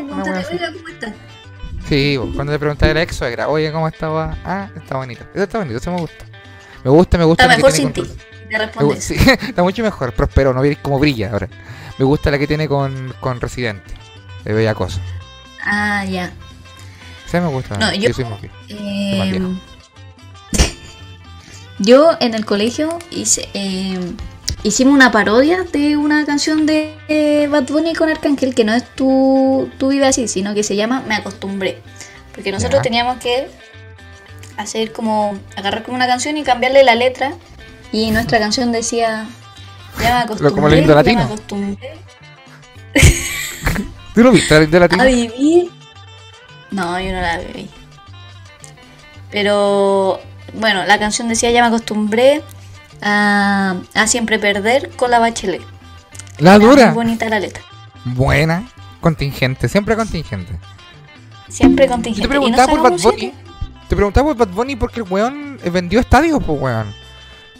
Sí, cuando le pregunta a la ex suegra, oye, ¿cómo estaba? Ah, está bonito. Eso está bonito, eso me gusta. Me gusta, me gusta. Está mejor sin ti. Te sí, está mucho mejor, prosperó, no veis cómo brilla ahora. Me gusta la que tiene con, con Residente, de Bella Cosa. Ah, ya. Esa me gusta. No, yo- soy viejo. Eh, yo en el colegio hice, eh, hicimos una parodia de una canción de eh, Bad Bunny con Arcángel que no es tú, tú vive así, sino que se llama Me acostumbré. Porque nosotros Ya. teníamos que hacer como agarrar como una canción y cambiarle la letra y nuestra canción decía ya me acostumbré, como lindo ya latino. me acostumbré ¿Tú lo viste, la de latino? a vivir. No, yo no la viví. Pero bueno, la canción decía ya me acostumbré a, a siempre perder con la bachelet. La Era dura. Muy bonita la letra. Buena. Contingente, siempre contingente. Siempre Yo contingente. te no preguntaba por Bad Bunny. Te preguntaba por Bad Bunny porque el weón vendió estadios, pues weón.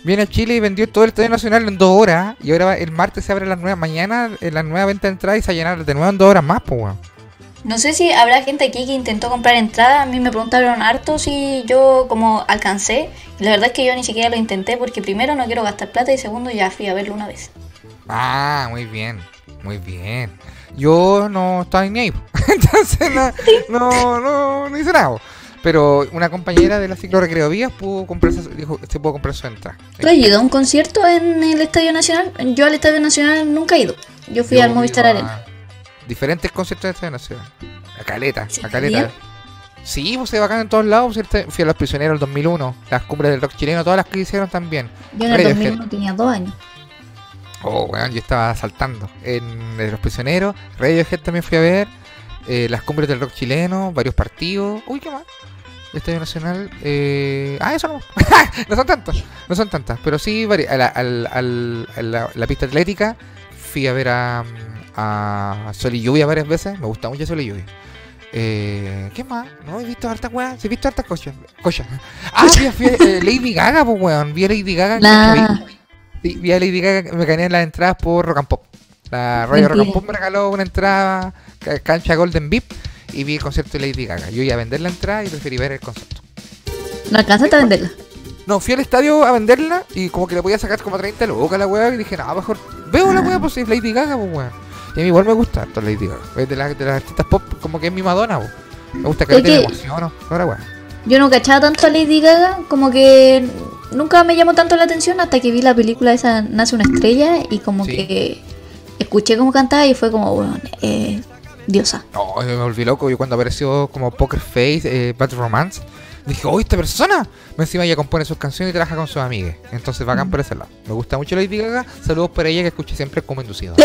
Viene a Chile y vendió todo el estadio nacional en dos horas. Y ahora el martes se abre la nueva mañana, eh, la nueva venta de entrada y se llenar de nuevo en dos horas más, pues weón. No sé si habrá gente aquí que intentó comprar entrada. A mí me preguntaron harto si yo como alcancé. La verdad es que yo ni siquiera lo intenté porque primero no quiero gastar plata y segundo ya fui a verlo una vez. Ah, muy bien, muy bien. Yo no estaba ni ahí, entonces no, no, no, no hice nada. Pero una compañera de la ciclo recreo vías pudo comprarse, dijo, se pudo comprar su entrada. ¿Tú has ido a un concierto en el Estadio Nacional? Yo al Estadio Nacional nunca he ido. Yo fui Yo al Movistar Arena. Diferentes conciertos de Estadio Nacional. A Caleta, ¿Sí, a Caleta. Sí, pues se bacán en todos lados. Fui a Los Prisioneros el 2001, las cumbres del rock chileno, todas las que hicieron también. Yo en el Radiohead. 2001 tenía dos años. Oh, weón, yo estaba saltando en en Los Prisioneros. Radiohead también fui a ver. eh, las cumbres del rock chileno, varios partidos. Uy, ¿qué más? Estadio Nacional. Eh... Ah, eso no. no son tantas. No son tantas. Pero sí, vari- a la, a la, la pista atlética. Fui a ver a, a Sol y Lluvia varias veces. Me gusta mucho Sol y Lluvia. Eh, ¿Qué más? No, he visto hartas weas. Sí, he visto hartas cosas. Ah, fui a, fui a- eh, Lady Gaga, pues weón. Vi a Lady Gaga. Sí, vi a Lady Gaga, me gané las entradas por Rock and Pop. La radio Rock and Pop me regaló una entrada, ca- cancha Golden VIP, y vi el concierto de Lady Gaga. Yo iba a vender la entrada y preferí ver el concierto. ¿No alcanzaste a venderla? No, fui al estadio a venderla y como que le podía sacar como 30 lucas a la weá y dije, no, mejor veo la weá, pues es Lady Gaga, pues weón. Y a mí igual me gusta harto Lady Gaga. Es de, la- de las artistas pop, como que es mi Madonna, pues. Me gusta que Es me que- emociono. Ahora weá. Yo no cachaba tanto a Lady Gaga, como que nunca me llamó tanto la atención hasta que vi la película esa Nace una estrella y como Sí. que escuché cómo cantaba y fue como, bueno, eh, diosa. No, me volví loco. Yo cuando apareció como Poker Face, eh, Bad Romance, dije, oh, esta persona. Me encima ella compone sus canciones y trabaja con sus amigas. Entonces bacán por ese lado. Me gusta mucho Lady Gaga. Saludos para ella que escuché siempre como inducido.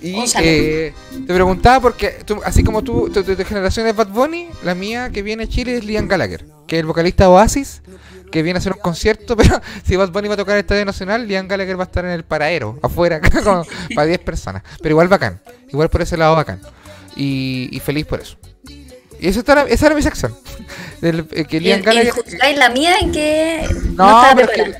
y eh, te preguntaba porque, tú- así como tú, tu, tu- tu generación es Bad Bunny, la mía que viene a Chile es Liam Gallagher, que es el vocalista de Oasis. Que viene a hacer un concierto, pero si Bad Bunny va a tocar el Estadio Nacional, Liam Gallagher va a estar en el paradero, afuera, con- para 10 personas. Pero igual bacán, igual por ese lado bacán. Y, y feliz por eso. Y eso está, esa era mi sección. del, eh, que Liam Gallagher. la mía en que no, No, pero.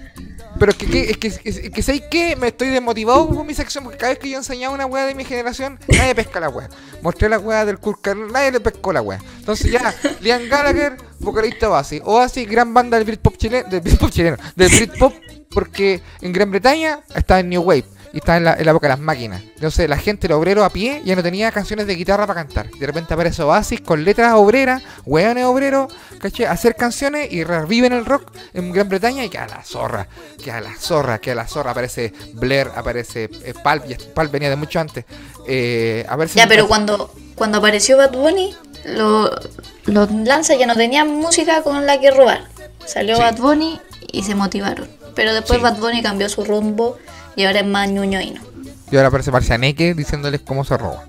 Pero es que, que- es que, es que, ¿sabes qué? Me estoy desmotivado con mi sección porque cada vez que yo enseñaba una weá de mi generación, nadie pesca la weá. Mostré la weá del Kurt nadie le pescó la weá. Entonces ya, Liam Gallagher, vocalista Oasis. Oasis, gran banda del Britpop chileno, del Britpop chileno, del Britpop porque en Gran Bretaña está en New Wave. Y está en la, en la época de las máquinas. Entonces la gente, el obrero a pie, ya no tenía canciones de guitarra para cantar. De repente aparece Oasis con letras obreras, hueones obreros, ¿cachai? Hacer canciones y reviven el rock en Gran Bretaña y que a la zorra, que a la zorra, que a la zorra. Aparece Blair, aparece eh, Pulp, y Pulp venía de mucho antes. Eh, aparece Ya, pero cuando, cuando apareció Bad Bunny, lo- los Lanza ya no tenían música con la que robar. Salió Sí. Bad Bunny y se motivaron. Pero después Sí. Bad Bunny cambió su rumbo y ahora es más ñuño y no. Y ahora aparece Marcianeque diciéndoles cómo se roba.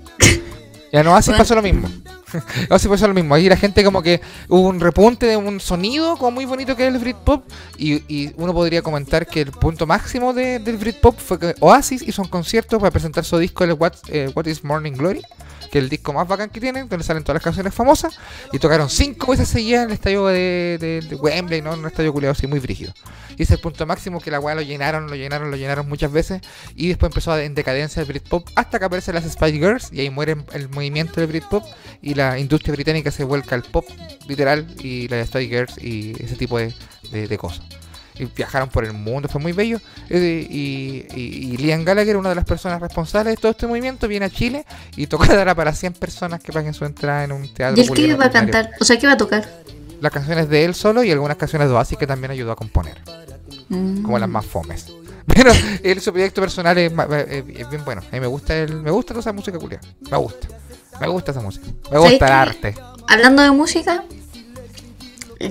Ya no, así Bueno. pasó lo mismo. así pasó lo mismo. Ahí la gente como que hubo un repunte de un sonido como muy bonito que es el Britpop. Y, y uno podría comentar que el punto máximo de- del Britpop fue que Oasis hizo un concierto para presentar su disco el What, eh, What is Morning Glory. Que es el disco más bacán que tienen, donde salen todas las canciones famosas. Y tocaron cinco veces seguidas en el estadio de, de- de Wembley, ¿no? En un estadio culiado así muy brígido. Y ese es el punto máximo que la weá lo llenaron, lo llenaron, lo llenaron muchas veces. Y después empezó en decadencia el Britpop hasta que aparecen las Spice Girls y ahí muere el movimiento del Britpop y la industria británica se vuelca al pop literal y las Spice Girls y ese tipo de, de- de cosas. Y viajaron por el mundo, fue muy bello. Eh, y, y, y Liam Gallagher, una de las personas responsables de todo este movimiento, viene a Chile y toca dar para 100 personas que paguen su entrada en un teatro. ¿Y él qué va a cantar? O sea, ¿qué va a tocar? Las canciones de él solo y algunas canciones de Oasis que también ayudó a componer Mm. como las más fomes. Pero él, su proyecto personal es, eh, es bien bueno. A mí me gusta el, me gusta toda esa música culia. Me gusta. Me gusta esa música. Me ¿Sabes gusta el arte. Hablando de música,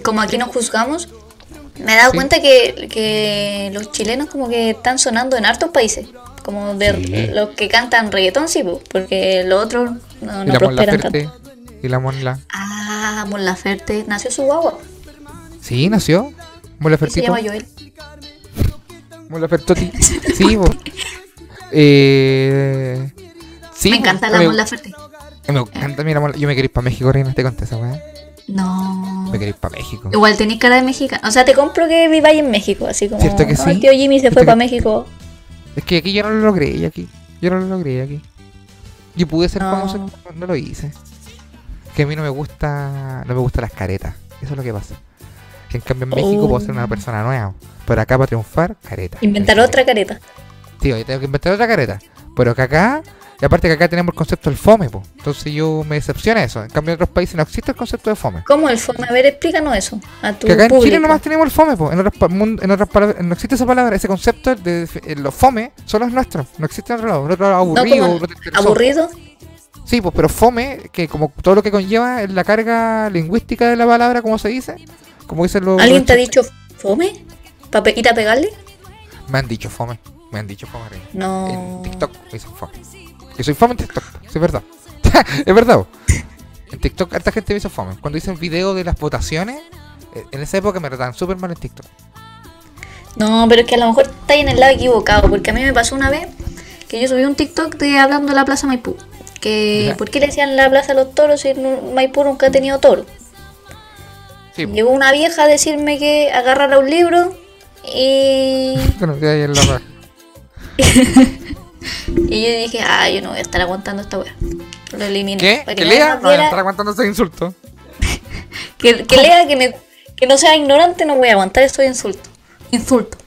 como aquí nos juzgamos, me he dado Sí. cuenta que, que los chilenos como que están sonando en hartos países. Como de Sí. los que cantan reggaetón, sí, po, porque los otros no, no prosperan tanto. Y la Mon La. Ah, Mon Laferte, nació su guagua. Sí, nació. Mon Se Lafertito. llama Joel. Mon Lafertoti. Sí. Eh. Sí, me bo. encanta la Mon Laferte. Me encanta mira, Mon- Yo me quería ir para México, Reina. Te conté esa weá. No. Me quería ir para México. Igual tenéis cara de mexicano. O sea, te compro que viváis en México, así como. ¿Cierto que "No, sí? el tío Jimmy se ¿Cierto fue que- para México. Es que aquí yo no lo logré. Y aquí. Yo no lo logré aquí. Yo pude ser No. famoso, no, lo hice. Que a mí no me gusta. No me gustan las caretas. Eso es lo que pasa. Que en cambio en México puedo ser una Oh. persona nueva. Pero acá para triunfar, careta. Inventar otra careta. Sí, yo tengo que inventar otra careta. Pero que acá. Y aparte que acá tenemos el concepto del fome, po. Entonces yo me decepciona eso. En cambio en otros países no existe el concepto de fome. ¿Cómo el fome? A ver, explícanos eso. A tu Que acá en. Chile nomás tenemos el fome, po. En otras, en otras palabras, no existe esa palabra, ese concepto de, de- los fome solo es nuestro. No existe en otro lado. En otro lado aburrido, no aburrido. Sí, pues, pero fome, que como todo lo que conlleva es la carga lingüística de la palabra, como se dice. Como dicen los. ¿Alguien te ha ch- dicho fome? ¿Para ir a pegarle? Me han dicho fome. Me han dicho fome. No. En TikTok me dicen fome. Que soy fome en TikTok. Sí, es verdad. es verdad. En TikTok, harta gente me hizo fome. Cuando hice el video de las votaciones, eh, en esa época me trataban súper mal en TikTok. No, pero es que a lo mejor estáis en el lado equivocado, porque a mí me pasó una vez que yo subí un TikTok de hablando de la Plaza Maipú. Que, Ya. ¿por qué le decían la Plaza a los toros si Maipú nunca ha tenido toro? Sí. Llegó una vieja a decirme que agarrara un libro y, Y yo dije, ah, yo no voy a estar aguantando esta weá. Lo eliminé. ¿Qué? Para ¿Que lea? No, viera- estar aguantando ese insulto. Que, que lea, que, me- que no sea ignorante, no voy a aguantar estos insultos. Insulto.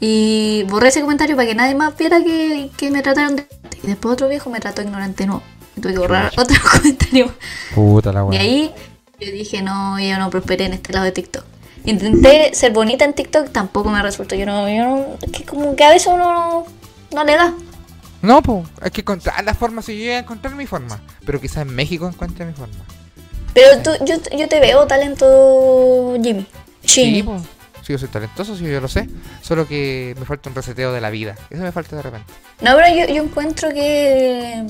Y borré ese comentario para que nadie más viera que, que me trataron de ignorante. Y después otro viejo me trató ignorante, no. Y tuve que borrar otro comentario. Puta la Y weá. ahí yo dije, no, yo no prosperé en este lado de TikTok. Intenté ser bonita en TikTok, tampoco me resultó. Yo no, yo no, es que como que a veces uno no, no le da. No, pues, hay que encontrar la forma. Si yo voy a encontrar mi forma. Pero quizás en México encuentre mi forma. Pero tú, yo, yo te veo talento, Jimmy. Sí, pues. Sí, yo soy talentoso, sí, yo lo sé. Solo que me falta un reseteo de la vida. Eso me falta de repente. No, pero yo, yo encuentro que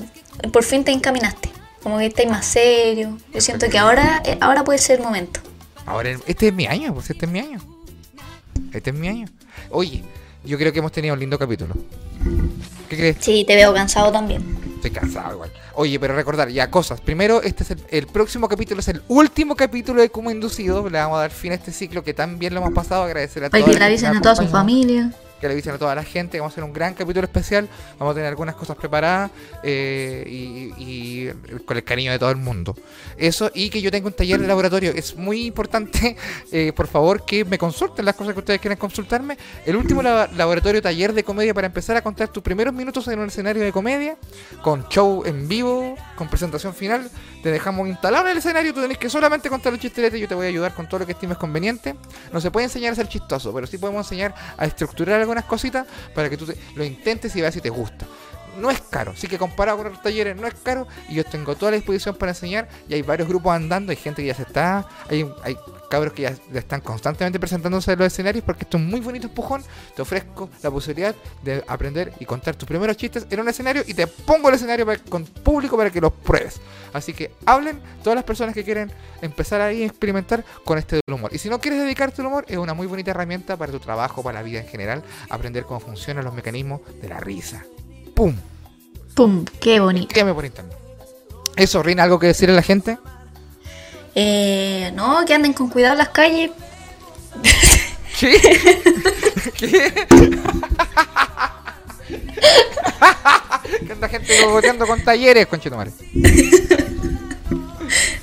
por fin te encaminaste. Como que estás más serio. Yo siento que ahora, eh, ahora puede ser el momento. Ahora, este es mi año, pues este es mi año. Este es mi año. Oye, yo creo que hemos tenido un lindo capítulo. ¿Qué crees? Sí, te veo cansado también. Estoy cansado igual. Oye, pero recordar ya cosas. Primero, este es el, el próximo capítulo, es el último capítulo de Como Inducido. Le vamos a dar fin a este ciclo que tan bien lo hemos pasado. Agradecer a todos que la avisen a toda su familia. Que le avisen a toda la gente. Vamos a hacer un gran capítulo especial. Vamos a tener algunas cosas preparadas eh, y, con el cariño de todo el mundo. Eso, y que yo tengo un taller de laboratorio. Es muy importante, eh, por favor, que me consulten las cosas que ustedes quieran consultarme. El último la- laboratorio taller de comedia para empezar a contar tus primeros minutos en un escenario de comedia, con show en vivo, con presentación final. Te dejamos instalado en el escenario. Tú tenés que solamente contar los chisteretes. Yo te voy a ayudar con todo lo que estimes conveniente. No se puede enseñar a ser chistoso, pero sí podemos enseñar a estructurar algunas cositas para que tú lo intentes y veas si te gusta. No es caro, sí que comparado con otros talleres no es caro y yo tengo toda la disposición para enseñar y hay varios grupos andando, hay gente que ya se está, hay, hay cabros que ya, están constantemente presentándose en los escenarios porque esto es un muy bonito empujón, te ofrezco la posibilidad de aprender y contar tus primeros chistes en un escenario y te pongo el escenario para- con público para que los pruebes. Así que hablen todas las personas que quieren empezar ahí a experimentar con este del humor. Y si no quieres dedicarte al humor, es una muy bonita herramienta para tu trabajo, para la vida en general, aprender cómo funcionan los mecanismos de la risa. ¡Pum! Pum, qué bonito. Quédame por internet. Eso, Rina, ¿algo que decirle a la gente? Eh, no, que anden con cuidado en las calles. ¿Qué? ¿Qué? que anda gente cogoteando con talleres, conchetumare.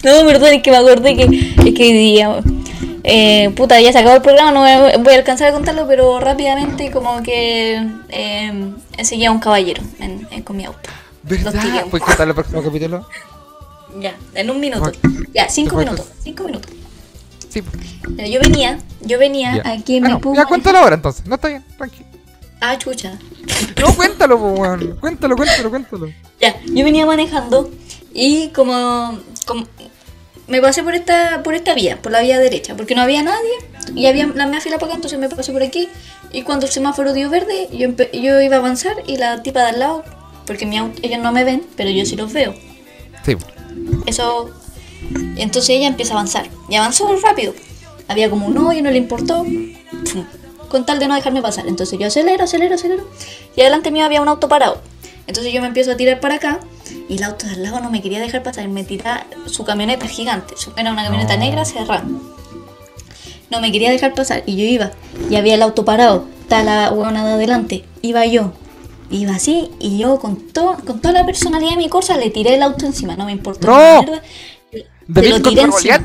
No, perdón, es que me acordé que, es que hoy día, eh, puta, ya se acabó el programa, no voy a, alcanzar a contarlo, pero rápidamente como que eh, seguía un caballero en- en- con mi auto. ¿Verdad? ¿Puedes contar el próximo capítulo? Ya, en un minuto. Ya, cinco minutos, cinco minutos. Sí. Ya, Yo venía, yo venía Ya. aquí en Ah, mi no, ya cuéntalo ahora entonces. No está bien, tranquilo. Ah, chucha. No, cuéntalo, po. Cuéntalo, cuéntalo, cuéntalo. Ya, yo venía manejando y como, como me pasé por esta por esta vía, por la vía derecha, porque no había nadie y había la media fila para acá, entonces me pasé por aquí y cuando el semáforo dio verde, yo, empe- yo iba a avanzar y la tipa de al lado, porque mi auto- ellos no me ven, pero yo sí los veo. Sí. Eso, entonces ella empieza a avanzar y avanzó rápido. Había como un hoyo, no le importó, con tal de no dejarme pasar. Entonces yo acelero, acelero, acelero y adelante mío había un auto parado. Entonces yo me empiezo a tirar para acá y el auto de al lado no me quería dejar pasar. Me tira su camioneta gigante. Era una camioneta negra cerrada. No me quería dejar pasar y yo iba. Y había el auto parado. Está la huevona de adelante. Iba yo. Iba así y yo con, todo, con toda la personalidad de mi cosa le tiré el auto encima. No me importó. ¡No! mierda. Te lo tiré encima.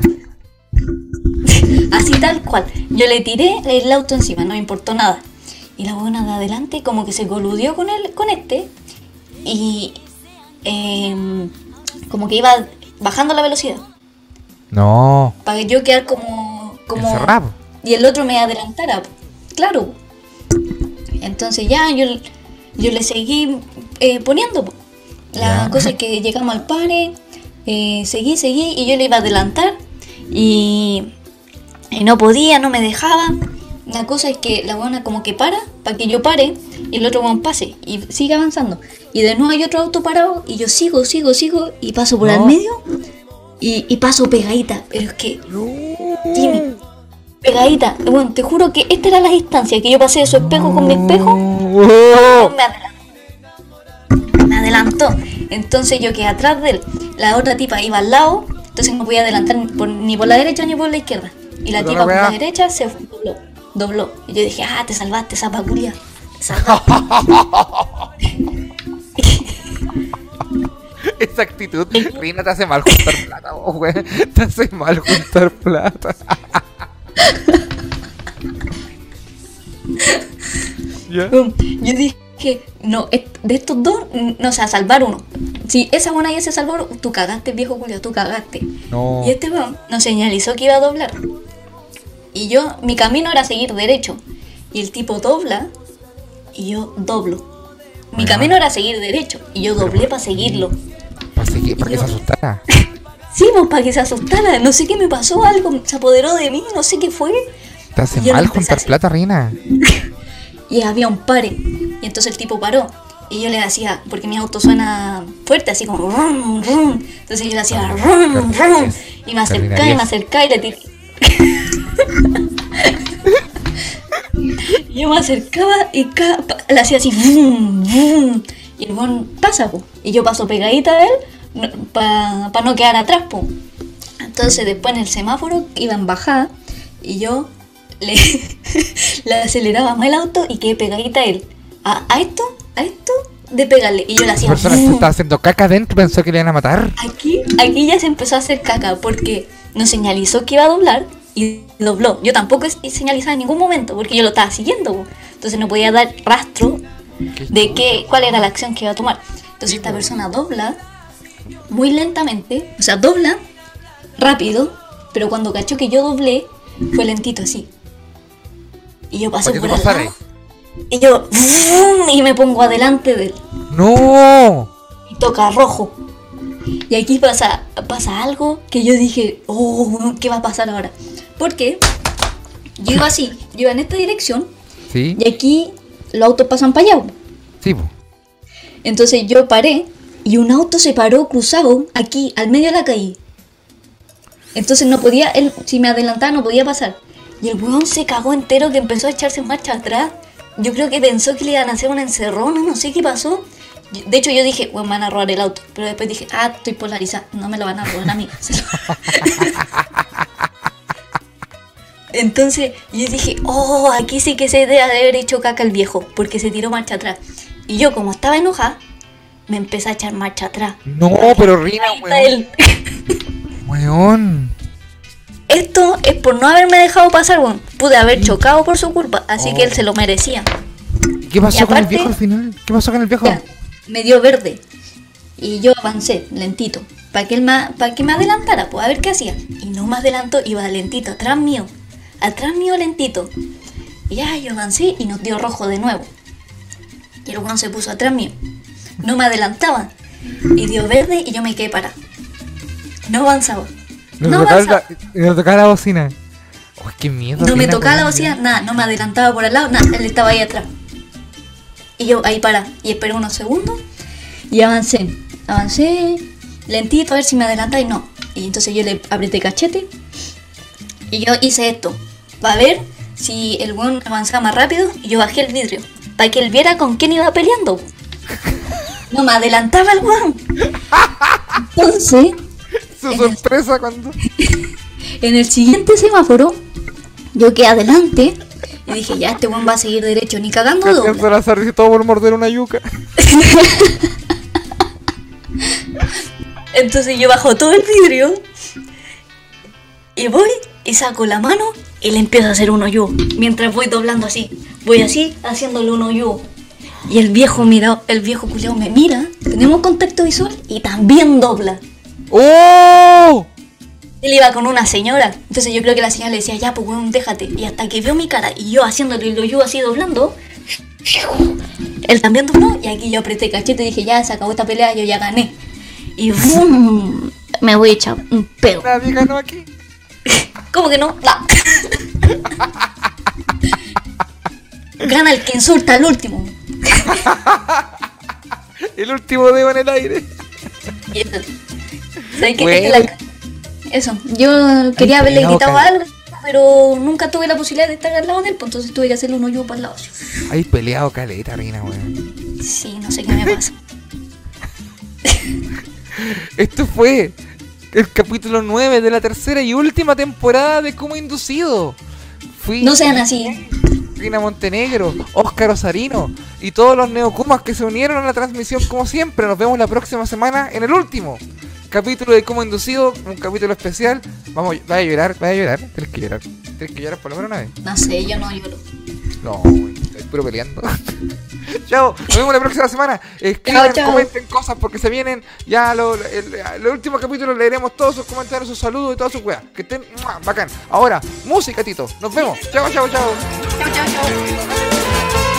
Así tal cual. Yo le tiré el auto encima, no me importó nada. Y la buena de adelante como que se coludió con él, con este. Y em, como que iba bajando la velocidad. No. Para yo quedar como. como Encerrado. y el otro me adelantara. Claro. Entonces ya yo, yo le seguí eh, poniendo. po. La cosa es que llegamos al pare, eh, seguí, seguí y yo le iba a adelantar y, y no podía, no me dejaba. La cosa es que la buena como que para, para que yo pare y el otro weón pase y sigue avanzando. Y de nuevo hay otro auto parado y yo sigo, sigo, sigo y paso por No. al medio y, y paso pegadita. Pero es que Jimmy, pegadita. Bueno, te juro que esta era la distancia que yo pasé de su espejo con mi espejo. Me adelantó. Me adelantó. Entonces yo quedé atrás de él. La otra tipa iba al lado. Entonces no podía adelantar ni por, ni por la derecha ni por la izquierda. Y la tipa por la derecha se dobló. Dobló. Y yo dije, ah, te salvaste, zapa culia. Te salvaste. Esa actitud, Rina, te hace mal juntar plata, vos, güey. Te hace mal juntar plata. Yo dije, no, de estos dos, mm, no, o sea, salvar uno. Si esa buena ya se salvó, tú cagaste, viejo Julio, tú cagaste. No. Y este weón nos señalizó que iba a doblar. Y yo, mi camino era seguir derecho. Y el tipo dobla y yo doblo. Mi camino era seguir derecho y yo doblé para seguirlo. Para para que se asustara. Sí, pues para que se asustara. No sé qué me pasó, algo se apoderó de mí, no sé qué fue. Te hace mal juntar plata, Rina. Y había un pare. Y entonces el tipo paró. Y yo le hacía, porque mi auto suena fuerte, así como rum, rum. Entonces yo le hacía rum, rum. Y me acercaba y me acercaba y le tiré. Y yo me acercaba y pa- le hacía así, vum, vum, y el buen pasa, po. y yo paso pegadita de él para no quedar atrás, po. Entonces después en el semáforo iba en bajada y yo le, le aceleraba más el auto y quedé pegadita a él. A, a esto, a esto de pegarle. Y yo La hacía... persona se "Mm". estaba haciendo caca adentro pensó que le iban a matar. Aquí, aquí ya se empezó a hacer caca porque nos señalizó que iba a doblar y dobló. Yo tampoco señalizaba en ningún momento porque yo lo estaba siguiendo. Entonces no podía dar rastro de qué, cuál era la acción que iba a tomar. Entonces esta persona dobla muy lentamente, o sea, dobla rápido, pero cuando cachó que yo doblé, fue lentito así. Y yo Para que por tú al lado, y yo y me pongo adelante de él ¡No! y toca rojo. Y aquí pasa, pasa algo que yo dije, oh, ¿qué va a pasar ahora? Porque yo iba así, yo iba en esta dirección ¿Sí? y aquí los autos pasan para allá. Sí, po. Entonces yo paré y un auto se paró cruzado aquí, al medio de la calle. Entonces no podía, él, si me adelantaba no podía pasar. Y el weón se cagó entero que empezó a echarse marcha atrás. Yo creo que pensó que le iban a hacer una encerrona, no sé qué pasó. De hecho yo dije, me van a robar el auto. Pero después dije, ah, estoy polarizada, no me lo van a robar a mí. Entonces yo dije, oh, aquí sí que se debe haber hecho caca el viejo, porque se tiró marcha atrás. Y yo como estaba enojada, me empecé a echar marcha atrás. No, pero Rina, weón. Weón. Esto es por no haberme dejado pasar, weón. Pude haber chocado por su culpa, así que él se lo merecía. ¿Y ¿Qué pasó Y con el viejo al final? ¿Qué pasó con el viejo? Ya, me dio verde. Y yo avancé, lentito. Para que, él ma- pa' que me adelantara, pues a ver qué hacía. Y no me adelantó, iba lentito, atrás mío. Atrás mío lentito. Y ya yo avancé y nos dio rojo de nuevo. Y el weón se puso atrás mío. No me adelantaba. Y dio verde y yo me quedé parada. No avanzaba. No, tocaba la, me tocaba la bocina. Uy, qué miedo. No me tocaba la bocina, nada, no me adelantaba por al lado, nada, él estaba ahí atrás. Y yo ahí para, y esperé unos segundos y avancé. Avancé lentito a ver si me adelantaba y no. Y entonces yo le apreté cachete y yo hice esto. Va a ver si el buen avanzaba más rápido y yo bajé el vidrio. Para que él viera con quién iba peleando. No me adelantaba el weón. Entonces, Su sorpresa cuando. en el siguiente semáforo, yo quedé adelante y dije, ya este weón va a seguir derecho, ni cagando dobla. la todo por morder una yuca. Entonces yo bajo todo el vidrio y voy y saco la mano y le empiezo a hacer uno yo. Mientras voy doblando así, voy así haciéndole uno yo. Y el viejo mira, el viejo culiao me mira, tenemos contacto visual y también dobla. ¡Oh! Él iba con una señora, entonces yo creo que la señora le decía, ya pues weón, déjate. Y hasta que vio mi cara y yo haciéndole lo yo así doblando, él también dobló y aquí yo apreté cachete y dije, ya se acabó esta pelea, yo ya gané. Y ¡bum! me voy a echar un pedo. Nadie ganó aquí. ¿Cómo que no? No. Gana el que insulta al último. El último dedo en el aire. Eso. ¿Sabes qué? Bueno. La- Eso. Yo quería haberle pegado, gritado algo, pero nunca tuve la posibilidad de estar al lado de él, pues entonces tuve que hacerle uno yo para el lado. Hay peleado caleta, Rina, weón. Sí, no sé qué me pasa. Esto fue el capítulo 9 de la tercera y última temporada de Como Inducido. Fui No sean así. Rina Montenegro, Óscar Osarino y todos los neocumas que se unieron a la transmisión como siempre. Nos vemos la próxima semana en el último capítulo de Como Inducido, un capítulo especial. Vamos, vaya a llorar, vaya a llorar. Tienes que llorar. Tienes que llorar por lo menos una vez. No sé, yo no lloro. No, estoy puro peleando. chao, nos vemos la próxima semana. Escriban, comenten cosas porque se vienen ya lo- el, el último capítulo. Leeremos todos sus comentarios, sus saludos y todas sus weas. Que estén bacán. Ahora, música, Tito. Nos vemos. Chao, chao, chao. Chao, chao, chao.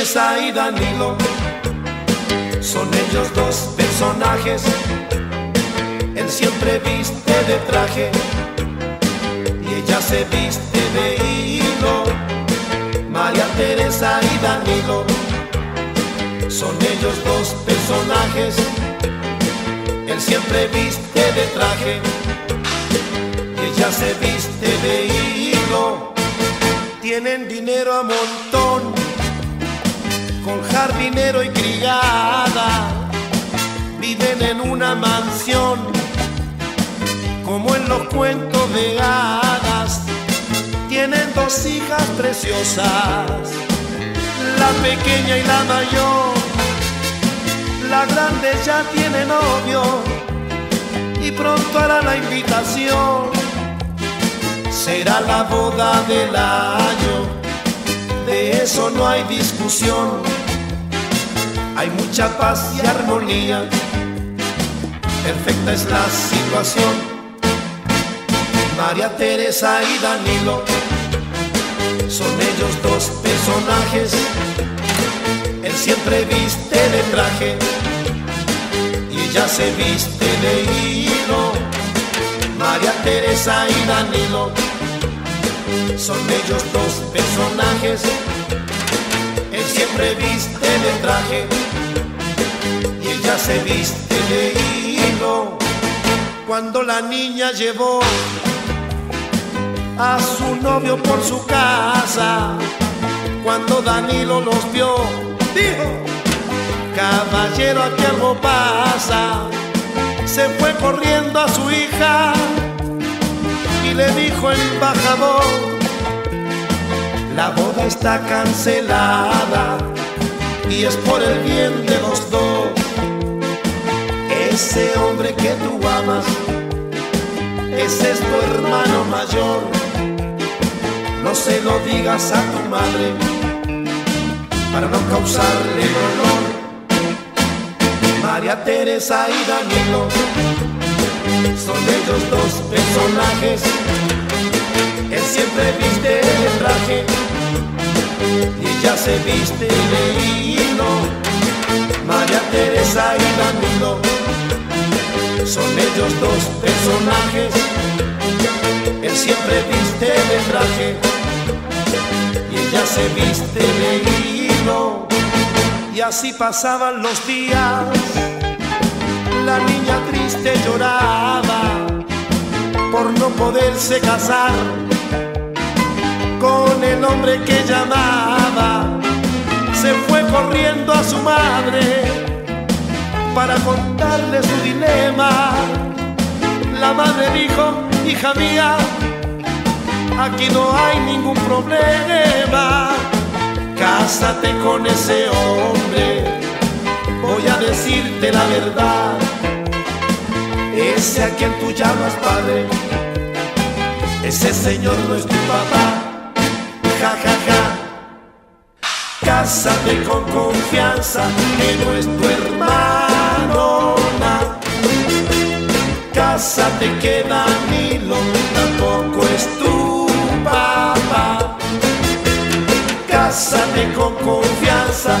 Teresa y Danilo son ellos dos personajes. Él siempre viste de traje y ella se viste de hilo. María Teresa y Danilo son ellos dos personajes. Él siempre viste de traje, ella se viste de hilo. Tienen dinero a montón, con jardinero y criada. Viven en una mansión, como en los cuentos de hadas. Tienen dos hijas preciosas, la pequeña y la mayor la grande ya tiene novio y pronto hará la invitación. Será la boda del año, de eso no hay discusión. Hay mucha paz y armonía, perfecta es la situación. María Teresa y Danilo son ellos dos personajes. Él siempre viste de traje ella se viste de hilo. María Teresa y Danilo son ellos dos personajes. Él siempre viste de traje y ella se viste de hilo. Cuando la niña llevó a su novio por su casa, cuando Danilo los vio, dijo, Caballero, aquí algo pasa. Se fue corriendo a su hija y le dijo el embajador, la boda está cancelada y es por el bien de los dos. Ese hombre que tú amas, ese es tu hermano mayor. No se lo digas a tu madre para no causarle dolor. María Teresa y Danilo son ellos dos personajes. Él siempre viste de traje y ella se viste de. María Teresa y Danilo son ellos dos personajes. Él siempre viste de traje y ella se viste de. Y así pasaban los días la niña triste lloraba por no poderse casar con el hombre que llamaba. Se fue corriendo a su madre para contarle su dilema. La madre dijo, hija mía, aquí no hay ningún problema. Cásate con ese hombre voy a decirte la verdad. Ese a quien tú llamas padre, ese señor no es tu papá. Ja, ja, ja. Cásate con confianza, que no es tu hermano. Cásate que Danilo tampoco es tu papá. Cásate con confianza,